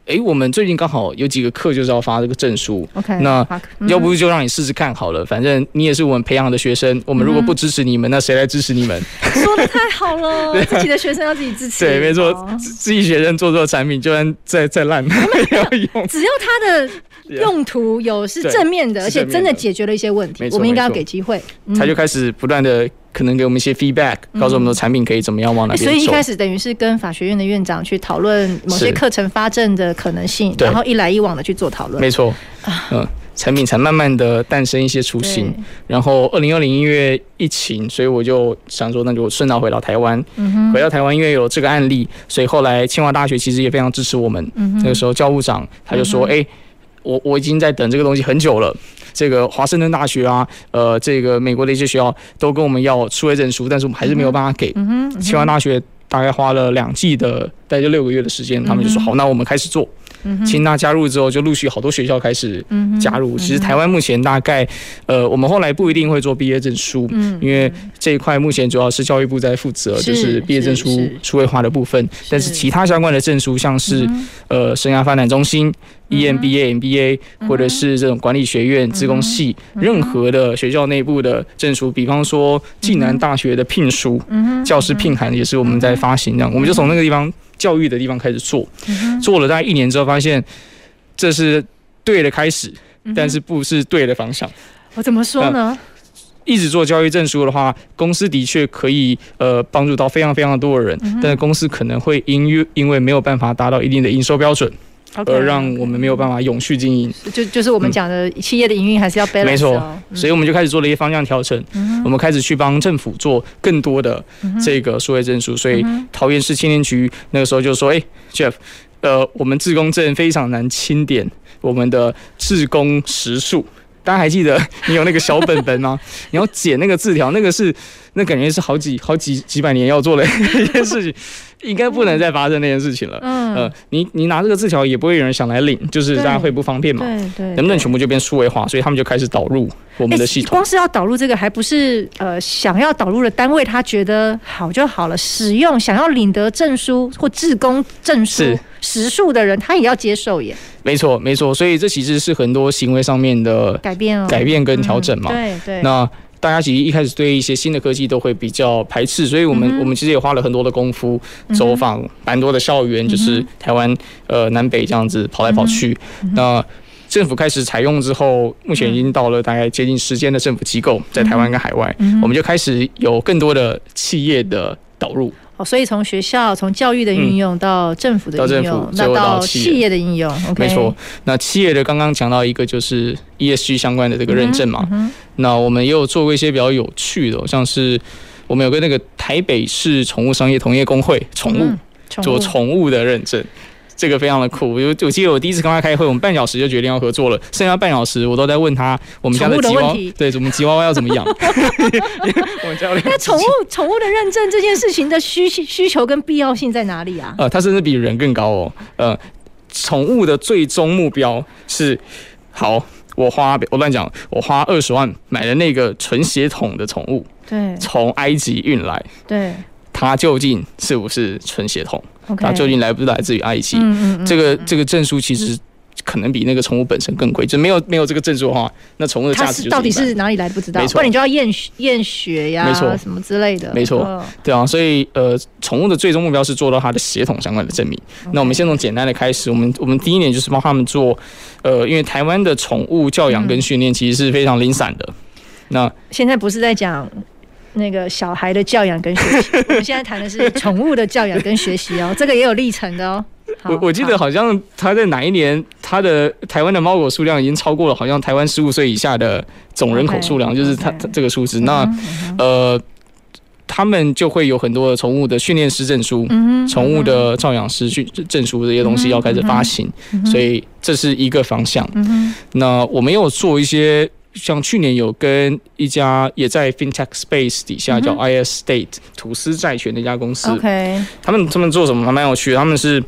哎、欸，我们最近刚好有几个课就是要发这个证书，OK，那要不就让你试试看好了，反正你也是我们培养的学生，我们如果不支持你们，那谁来支持你们？说的太好了，自己的学生要自己支持。对，没错，自己学生做做产品，就算再再烂也 要用。只要他的用途有是正面的，而且真的解决了一些问题，我们应该要给机会。他就开始不断的。可能给我们一些 feedback，告诉我们的产品可以怎么样往哪边走。所以一开始等于是跟法学院的院长去讨论某些课程发证的可能性，然后一来一往的去做讨论。没错，嗯，产品才慢慢的诞生一些雏形。然后二零二零因为疫情，所以我就想说，那就顺道回到台湾。回到台湾，因为有这个案例，所以后来清华大学其实也非常支持我们。那个时候教务长他就说：“哎，我我已经在等这个东西很久了。”这个华盛顿大学啊，呃，这个美国的一些学校都跟我们要数位证书，但是我们还是没有办法给。清华大学大概花了两季的，大概就六个月的时间，他们就说好，那我们开始做。清大加入之后，就陆续好多学校开始加入。其实台湾目前大概，呃，我们后来不一定会做毕业证书，因为这一块目前主要是教育部在负责，就是毕业证书数位化的部分。但是其他相关的证书，像是呃生涯发展中心、EMBA、MBA，或者是这种管理学院、资工系，任何的学校内部的证书，比方说暨南大学的聘书、教师聘函，也是我们在发行这样，我们就从那个地方。教育的地方开始做，做了大概一年之后，发现这是对的开始，但是不是对的方向。我怎么说呢？呃，一直做教育证书的话，公司的确可以呃帮助到非常非常多的人，但是公司可能会因因为没有办法达到一定的营收标准。而让我们没有办法永续经营，就就是我们讲的企业的营运还是要 balance。没错，所以我们就开始做了一些方向调整。我们开始去帮政府做更多的这个数位证书。所以桃园市青年局那个时候就说：“哎，Jeff，呃，我们自工证非常难清点我们的自工时数。大家还记得 你有那个小本本吗？你要剪那个字条，那个是那感觉是好几好几几百年要做的 一件事情。”应该不能再发生那件事情了。嗯，呃，你你拿这个字条也不会有人想来领，就是大家会不方便嘛。对对。能不能全部就变数位化？所以他们就开始导入我们的系统。光是要导入这个，还不是呃想要导入的单位他觉得好就好了。使用想要领得证书或自工证书时数的人，他也要接受耶。没错没错，所以这其实是很多行为上面的改变哦，改变跟调整嘛。对对。那。大家其实一开始对一些新的科技都会比较排斥，所以我们、嗯、我们其实也花了很多的功夫，走访蛮多的校园，嗯、就是台湾呃南北这样子跑来跑去。嗯、那政府开始采用之后，目前已经到了大概接近十间的政府机构，在台湾跟海外，嗯、我们就开始有更多的企业的导入。哦，所以从学校、从教育的运用到政府的应用，那到企业。的应用，没错。那企业的刚刚讲到一个就是 ESG 相关的这个认证嘛，那我们也有做过一些比较有趣的，像是我们有个那个台北市宠物商业同业工会宠物。做宠物的认证。这个非常的酷，我我记得我第一次跟他开会，我们半小时就决定要合作了，剩下半小时我都在问他我们家的吉娃娃，对，我们吉娃娃要怎么养？我们家那宠物宠物的认证这件事情的需需求跟必要性在哪里啊？呃，它甚至比人更高哦。呃，宠物的最终目标是，好，我花我乱讲，我花二十万买了那个纯血统的宠物，对，从埃及运来，对。它究竟是不是纯血统它究竟来不来自于埃及？嗯嗯，这个这个证书其实。可能比那个宠物本身更贵，就没有没有这个证书的话，那宠物的价值就到底是哪里来不知道，没错，不然你就要验验血呀，没错，什么之类的，没错，对啊，所以呃，宠物的最终目标是做到它的血统相关的证明。那我们先从简单的开始，我们我们第一点就是帮他们做，呃，因为台湾的宠物教养跟训练其实是非常零散的。嗯、那现在不是在讲那个小孩的教养跟学习，我们现在谈的是宠物的教养跟学习哦，这个也有历程的哦。我我记得好。像他在哪一年，他的台湾的猫狗数量已经超过了好像台湾十五岁以下的总人口数量，就是他这个数字。那呃，他们就会有很多的宠物的训练师证书、宠物的照养师训证书这些东西要开始发行，所以这是一个方向。那我们有做一些，像去年有跟一家也在 FinTech Space 底下叫 IS State 吐司债权的一家公司，OK，他们他们做什么还蛮有趣的，他们是。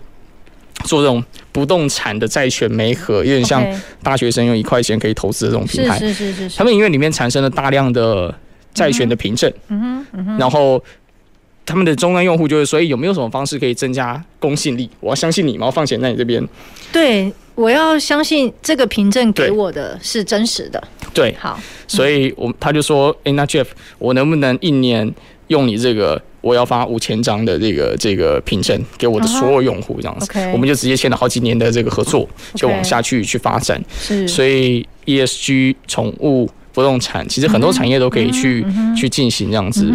做这种不动产的债权媒合，有点像大学生用一块钱可以投资的这种平台。是是是是。他们因为里面产生了大量的债权的凭证，嗯哼，嗯哼，然后他们的终端用户就是，所以有没有什么方式可以增加公信力？我要相信你，我要放钱在你这边。对，我要相信这个凭证给我的是真实的。对，好，所以我他就说，哎，那 Jeff，我能不能一年用你这个？我要发五千张的这个这个凭证给我的所有用户，这样子，我们就直接签了好几年的这个合作，就往下去去发展。是，所以 ESG 宠物不动产，其实很多产业都可以去去进行这样子。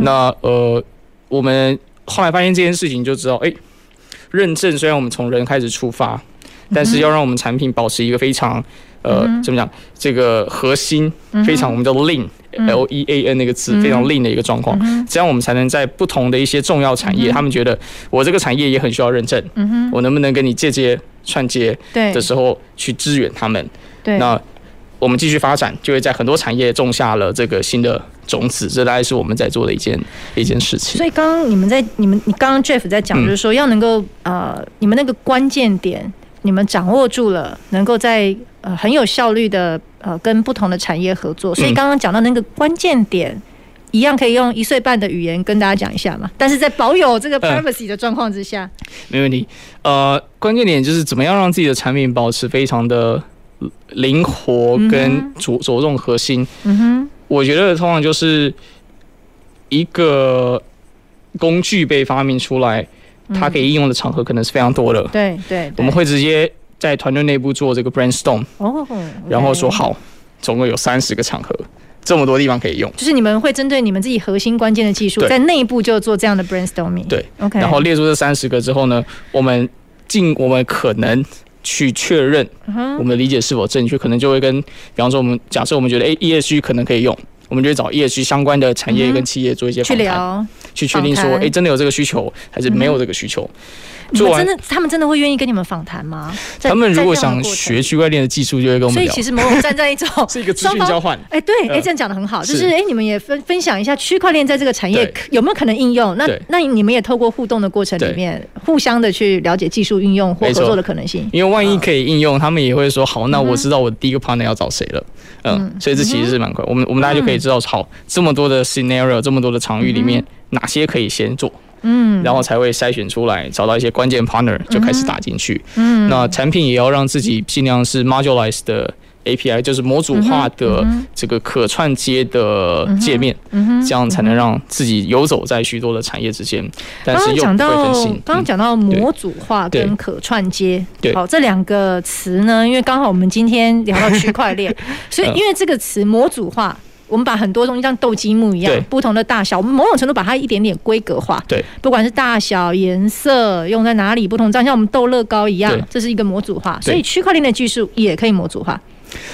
那呃，我们后来发现这件事情，就知道，哎，认证虽然我们从人开始出发，但是要让我们产品保持一个非常呃怎么讲，这个核心非常我们叫 lean。L E A N 那个词非常 lean 的一个状况，这样我们才能在不同的一些重要产业，他们觉得我这个产业也很需要认证，我能不能跟你借接串接的时候去支援他们？对，那我们继续发展，就会在很多产业种下了这个新的种子，这大概是我们在做的一件一件事情。所以刚刚你们在你们你刚刚 Jeff 在讲，就是说要能够呃，你们那个关键点，你们掌握住了，能够在呃很有效率的。呃，跟不同的产业合作，所以刚刚讲到那个关键点，嗯、一样可以用一岁半的语言跟大家讲一下嘛。但是在保有这个 privacy 的状况之下，呃，没问题。呃，关键点就是怎么样让自己的产品保持非常的灵活跟着着重核心。嗯哼，我觉得通常就是一个工具被发明出来，它可以应用的场合可能是非常多的。对对，我们会直接。在团队内部做这个 brainstorm，哦，然后说好，总共有三十个场合，这么多地方可以用。就是你们会针对你们自己核心关键的技术，在内部就做这样的 brainstorming。对，OK。然后列出这三十个之后呢，我们尽我们可能去确认我们的理解是否正确，可能就会跟，比方说我们假设我们觉得哎 ESG 可能可以用，我们就会找 ESG 相关的产业跟企业做一些访谈，去聊，去确定说哎真的有这个需求还是没有这个需求。真的，他们真的会愿意跟你们访谈吗？他们如果想学区块链的技术，就会跟我们聊。所以其实某种站在一种 是一个资讯交换。哎，对，哎，这样讲的很好，就是哎，你们也分分享一下区块链在这个产业有没有可能应用？那那你们也透过互动的过程里面，互相的去了解技术运用或合作的可能性。因为万一可以应用，他们也会说好，那我知道我第一个 partner 要找谁了。嗯，所以这其实是蛮快。我们我们大家就可以知道，好，这么多的 scenario，这么多的场域里面，哪些可以先做。嗯，然后才会筛选出来，找到一些关键 partner 就开始打进去。嗯，那产品也要让自己尽量是 modularized 的 API，就是模组化的这个可串接的界面，嗯，这样才能让自己游走在许多的产业之间。但是又不会分心。刚刚讲到模组化跟可串接，对，好，这两个词呢，因为刚好我们今天聊到区块链，所以因为这个词模组化。我们把很多东西像斗积木一样，不同的大小，我们某种程度把它一点点规格化。对，不管是大小、颜色，用在哪里，不同这样，像我们斗乐高一样，这是一个模组化。所以区块链的技术也可以模组化。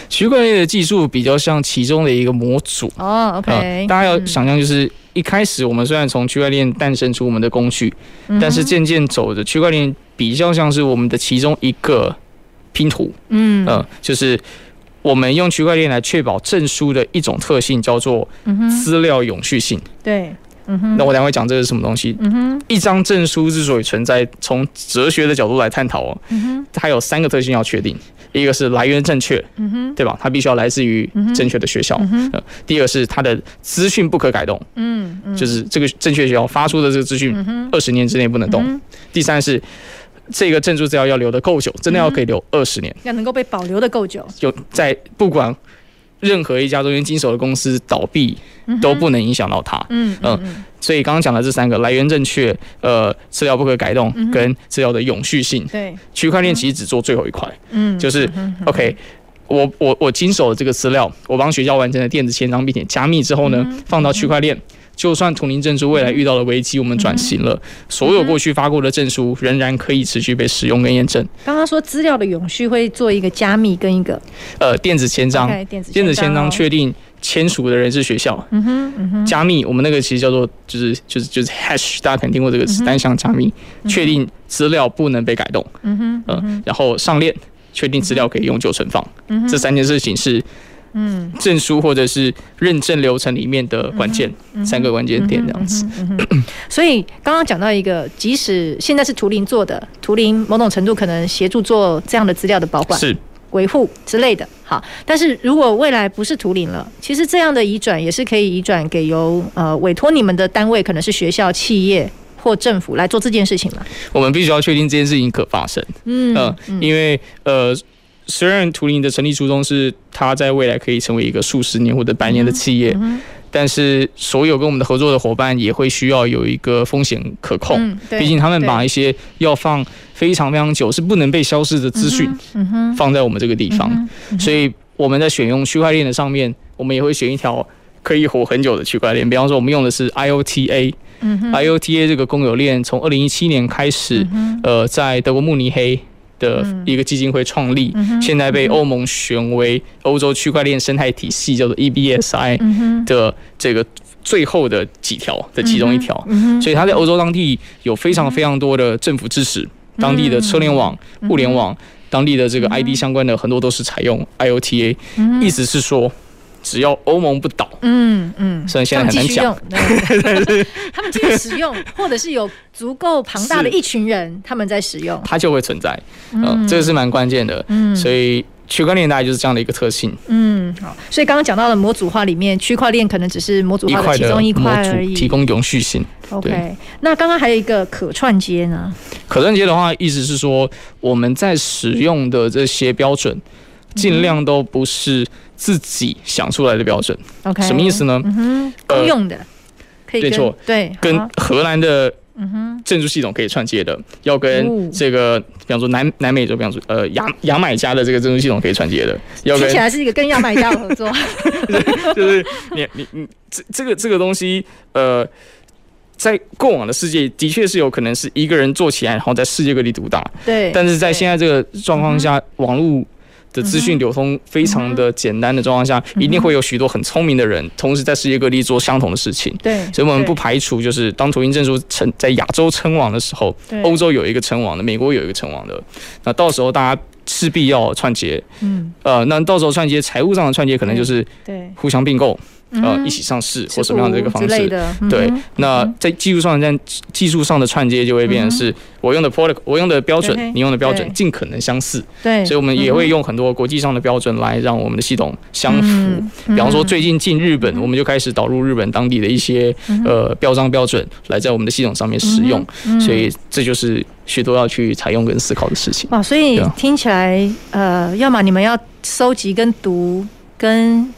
区块链的技术比较像其中的一个模组。哦，OK，呃，大家要想象，就是一开始我们虽然从区块链诞生出我们的工具，但是渐渐走着区块链比较像是我们的其中一个拼图。嗯，呃，就是。我们用区块链来确保证书的一种特性，叫做资料永续性。对，那我等会讲这个是什么东西。一张证书之所以存在，从哲学的角度来探讨哦，它有三个特性要确定，一个是来源正确，对吧？它必须要来自于正确的学校。第二个是它的资讯不可改动，就是这个正确学校发出的这个资讯，二十年之内不能动。第三是。这个证书资料要留得够久，真的要可以留二十年，要能够被保留得够久。就在不管任何一家中间经手的公司倒闭，都不能影响到它。嗯嗯。所以刚刚讲的这三个来源正确，呃，资料不可改动，跟资料的永续性。对。区块链其实只做最后一块。嗯。就是 OK，我我我经手的这个资料，我帮学校完成了电子签章，并且加密之后呢，放到区块链。就算图灵证书未来遇到了危机，我们转型了，所有过去发过的证书仍然可以持续被使用跟验证。刚刚说资料的永续会做一个加密跟一个呃电子签章，电子签章确定签署的人是学校。嗯哼，嗯哼。加密我们那个其实叫做就是就是就是 hash，大家肯定听过这个词，单向加密，确定资料不能被改动。嗯哼，嗯，然后上链确定资料可以永久存放。嗯，这三件事情是。嗯，证书或者是认证流程里面的关键、嗯、三个关键点这样子。嗯嗯嗯、所以刚刚讲到一个，即使现在是图灵做的，图灵某种程度可能协助做这样的资料的保管、是维护之类的。好，但是如果未来不是图灵了，其实这样的移转也是可以移转给由呃委托你们的单位，可能是学校、企业或政府来做这件事情嘛。我们必须要确定这件事情可发生。嗯，呃、因为呃。虽然图灵的成立初衷是它在未来可以成为一个数十年或者百年的企业，但是所有跟我们的合作的伙伴也会需要有一个风险可控。毕竟他们把一些要放非常非常久是不能被消失的资讯放在我们这个地方，所以我们在选用区块链的上面，我们也会选一条可以活很久的区块链。比方说，我们用的是 IOTA，IOTA 这个公有链从二零一七年开始，呃，在德国慕尼黑。的一个基金会创立，现在被欧盟选为欧洲区块链生态体系叫做 EBSI 的这个最后的几条的其中一条，所以它在欧洲当地有非常非常多的政府支持，当地的车联网、物联网，当地的这个 ID 相关的很多都是采用 IOTA，意思是说。只要欧盟不倒，嗯嗯，虽然现在很难讲，他们继续使用，或者是有足够庞大的一群人 他们在使用，它就会存在，嗯，这个是蛮关键的，嗯，所以区块链大概就是这样的一个特性，嗯，好，所以刚刚讲到的模组化里面，区块链可能只是模组化的其中一块而已，提供永续性。OK，那刚刚还有一个可串接呢？可串接的话，意思是说我们在使用的这些标准，尽量都不是。自己想出来的标准，OK，什么意思呢？嗯哼，公用的，可以错，对，跟荷兰的建筑系统可以串接的，要跟这个，比方说南南美洲，比方说呃牙牙买加的这个建筑系统可以串接的，要跟听起来是一个跟牙买加的合作，就是你你你这这个这个东西，呃，在过往的世界的确是有可能是一个人做起来，然后在世界各地独大，对，但是在现在这个状况下，网络。的资讯流通非常的简单的状况下，一定会有许多很聪明的人，同时在世界各地做相同的事情。对，所以我们不排除，就是当图形证书称在亚洲称王的时候，欧洲有一个称王的，美国有一个称王的，那到时候大家势必要串接。嗯，呃，那到时候串接财务上的串接，可能就是对。互相并购。呃，一起上市或什么样的一个方式？对，那在技术上，在技术上的串接就会变成是我用的 product，我用的标准，你用的标准尽可能相似。对，所以我们也会用很多国际上的标准来让我们的系统相符。比方说，最近进日本，我们就开始导入日本当地的一些呃标章标准，来在我们的系统上面使用。所以这就是许多要去采用跟思考的事情。哇，所以听起来，呃，要么你们要收集跟读跟。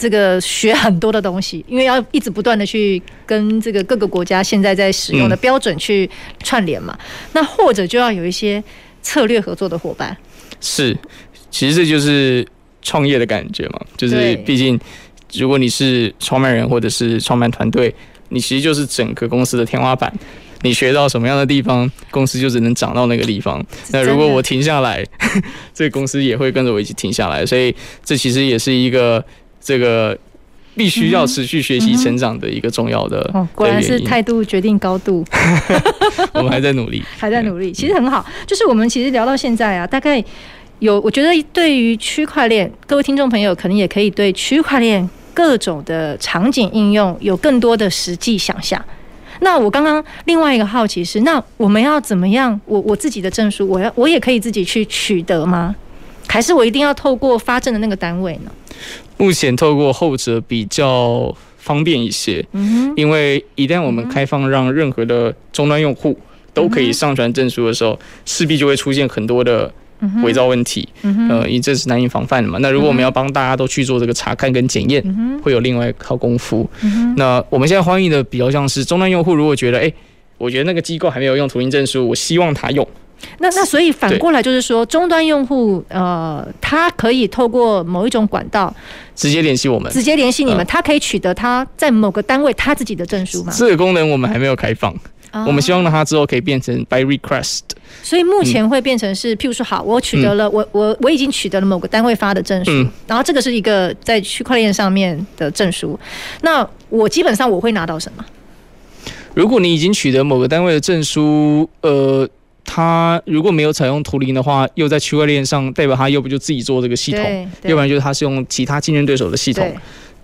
这个学很多的东西，因为要一直不断的去跟这个各个国家现在在使用的标准去串联嘛。那或者就要有一些策略合作的伙伴。是，其实这就是创业的感觉嘛。就是毕竟，如果你是创办人或者是创办团队，你其实就是整个公司的天花板。你学到什么样的地方，公司就只能涨到那个地方。那如果我停下来，这个公司也会跟着我一起停下来。所以这其实也是一个。这个必须要持续学习成长的一个重要的，哦，果然是态度决定高度。我们还在努力，还在努力，其实很好。就是我们其实聊到现在啊，大概有，我觉得对于区块链，各位听众朋友可能也可以对区块链各种的场景应用有更多的实际想象。那我刚刚另外一个好奇是，那我们要怎么样？我我自己的证书，我要我也可以自己去取得吗？还是我一定要透过发证的那个单位呢？目前透过后者比较方便一些，嗯，因为一旦我们开放让任何的终端用户都可以上传证书的时候，势必就会出现很多的伪造问题，呃，因为这是难以防范的嘛。那如果我们要帮大家都去做这个查看跟检验，会有另外一套功夫。那我们现在欢迎的比较像是终端用户，如果觉得，哎，我觉得那个机构还没有用图形证书，我希望他用。那那所以反过来就是说，终端用户呃，他可以透过某一种管道直接联系我们，直接联系你们，他可以取得他在某个单位他自己的证书吗？这个功能我们还没有开放，我们希望让它之后可以变成 by request。所以目前会变成是，譬如说，好，我取得了我我我已经取得了某个单位发的证书，然后这个是一个在区块链上面的证书，那我基本上我会拿到什么？如果你已经取得某个单位的证书，呃。他如果没有采用图灵的话，又在区块链上，代表他又不就自己做这个系统，要不然就是他是用其他竞争对手的系统。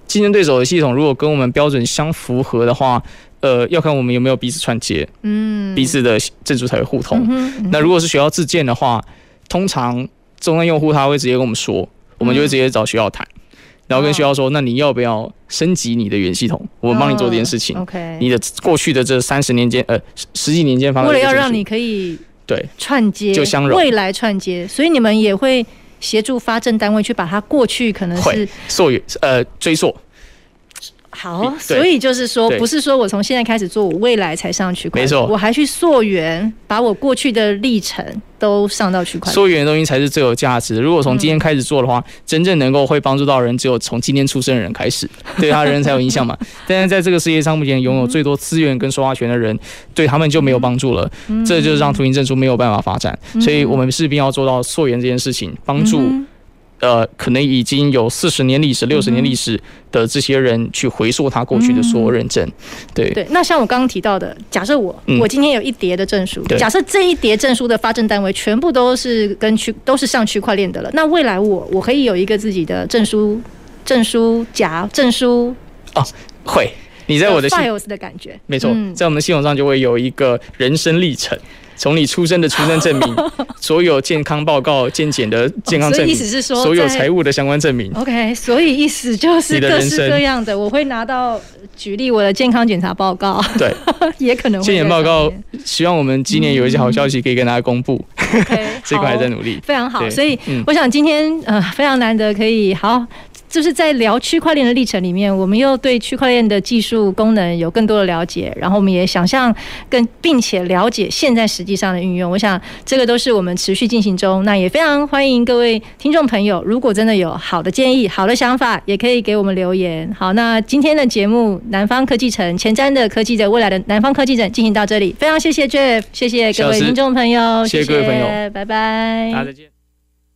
竞争对手的系统如果跟我们标准相符合的话，呃，要看我们有没有彼此串接，嗯，彼此的证书才会互通。嗯嗯、那如果是学校自建的话，通常终端用户他会直接跟我们说，我们就会直接找学校谈，嗯、然后跟学校说，那你要不要升级你的原系统？我们帮你做这件事情。OK，、哦、你的过去的这三十年间，呃，十几年间发生，为了要让你可以。对，串接就相容，未来串接，所以你们也会协助发证单位去把它过去可能是溯源，呃，追溯。好，所以就是说，不是说我从现在开始做，我未来才上区块，没错，我还去溯源，把我过去的历程都上到区块链。溯源的东西才是最有价值的。如果从今天开始做的话，嗯、真正能够会帮助到人，只有从今天出生的人开始，对他人才有影响嘛。但是在这个世界上，目前拥有最多资源跟说话权的人，对他们就没有帮助了。嗯、这就是让图形证书没有办法发展，嗯、所以我们势必要做到溯源这件事情，帮助。呃，可能已经有四十年历史、六十年历史的这些人去回溯他过去的所有认证，对。对。那像我刚刚提到的，假设我我今天有一叠的证书，假设这一叠证书的发证单位全部都是跟区都是上区块链的了，那未来我我可以有一个自己的证书证书夹证书哦，会你在我的 files 的感觉，没错，在我们的系统上就会有一个人生历程。从你出生的出生证明，所有健康报告、健检的健康证明，所以意思是说，所有财务的相关证明。OK，所以意思就是各式各样的，我会拿到，举例我的健康检查报告，对，也可能会健检报告。希望我们今年有一些好消息可以跟大家公布。OK，这块还在努力，非常好。所以我想今天呃非常难得可以好。就是在聊区块链的历程里面，我们又对区块链的技术功能有更多的了解，然后我们也想象跟并且了解现在实际上的运用。我想这个都是我们持续进行中。那也非常欢迎各位听众朋友，如果真的有好的建议、好的想法，也可以给我们留言。好，那今天的节目《南方科技城》前瞻的科技的未来的南方科技城进行到这里，非常谢谢 Jeff，谢谢各位听众朋友，谢谢各位朋友，拜拜，大家再见。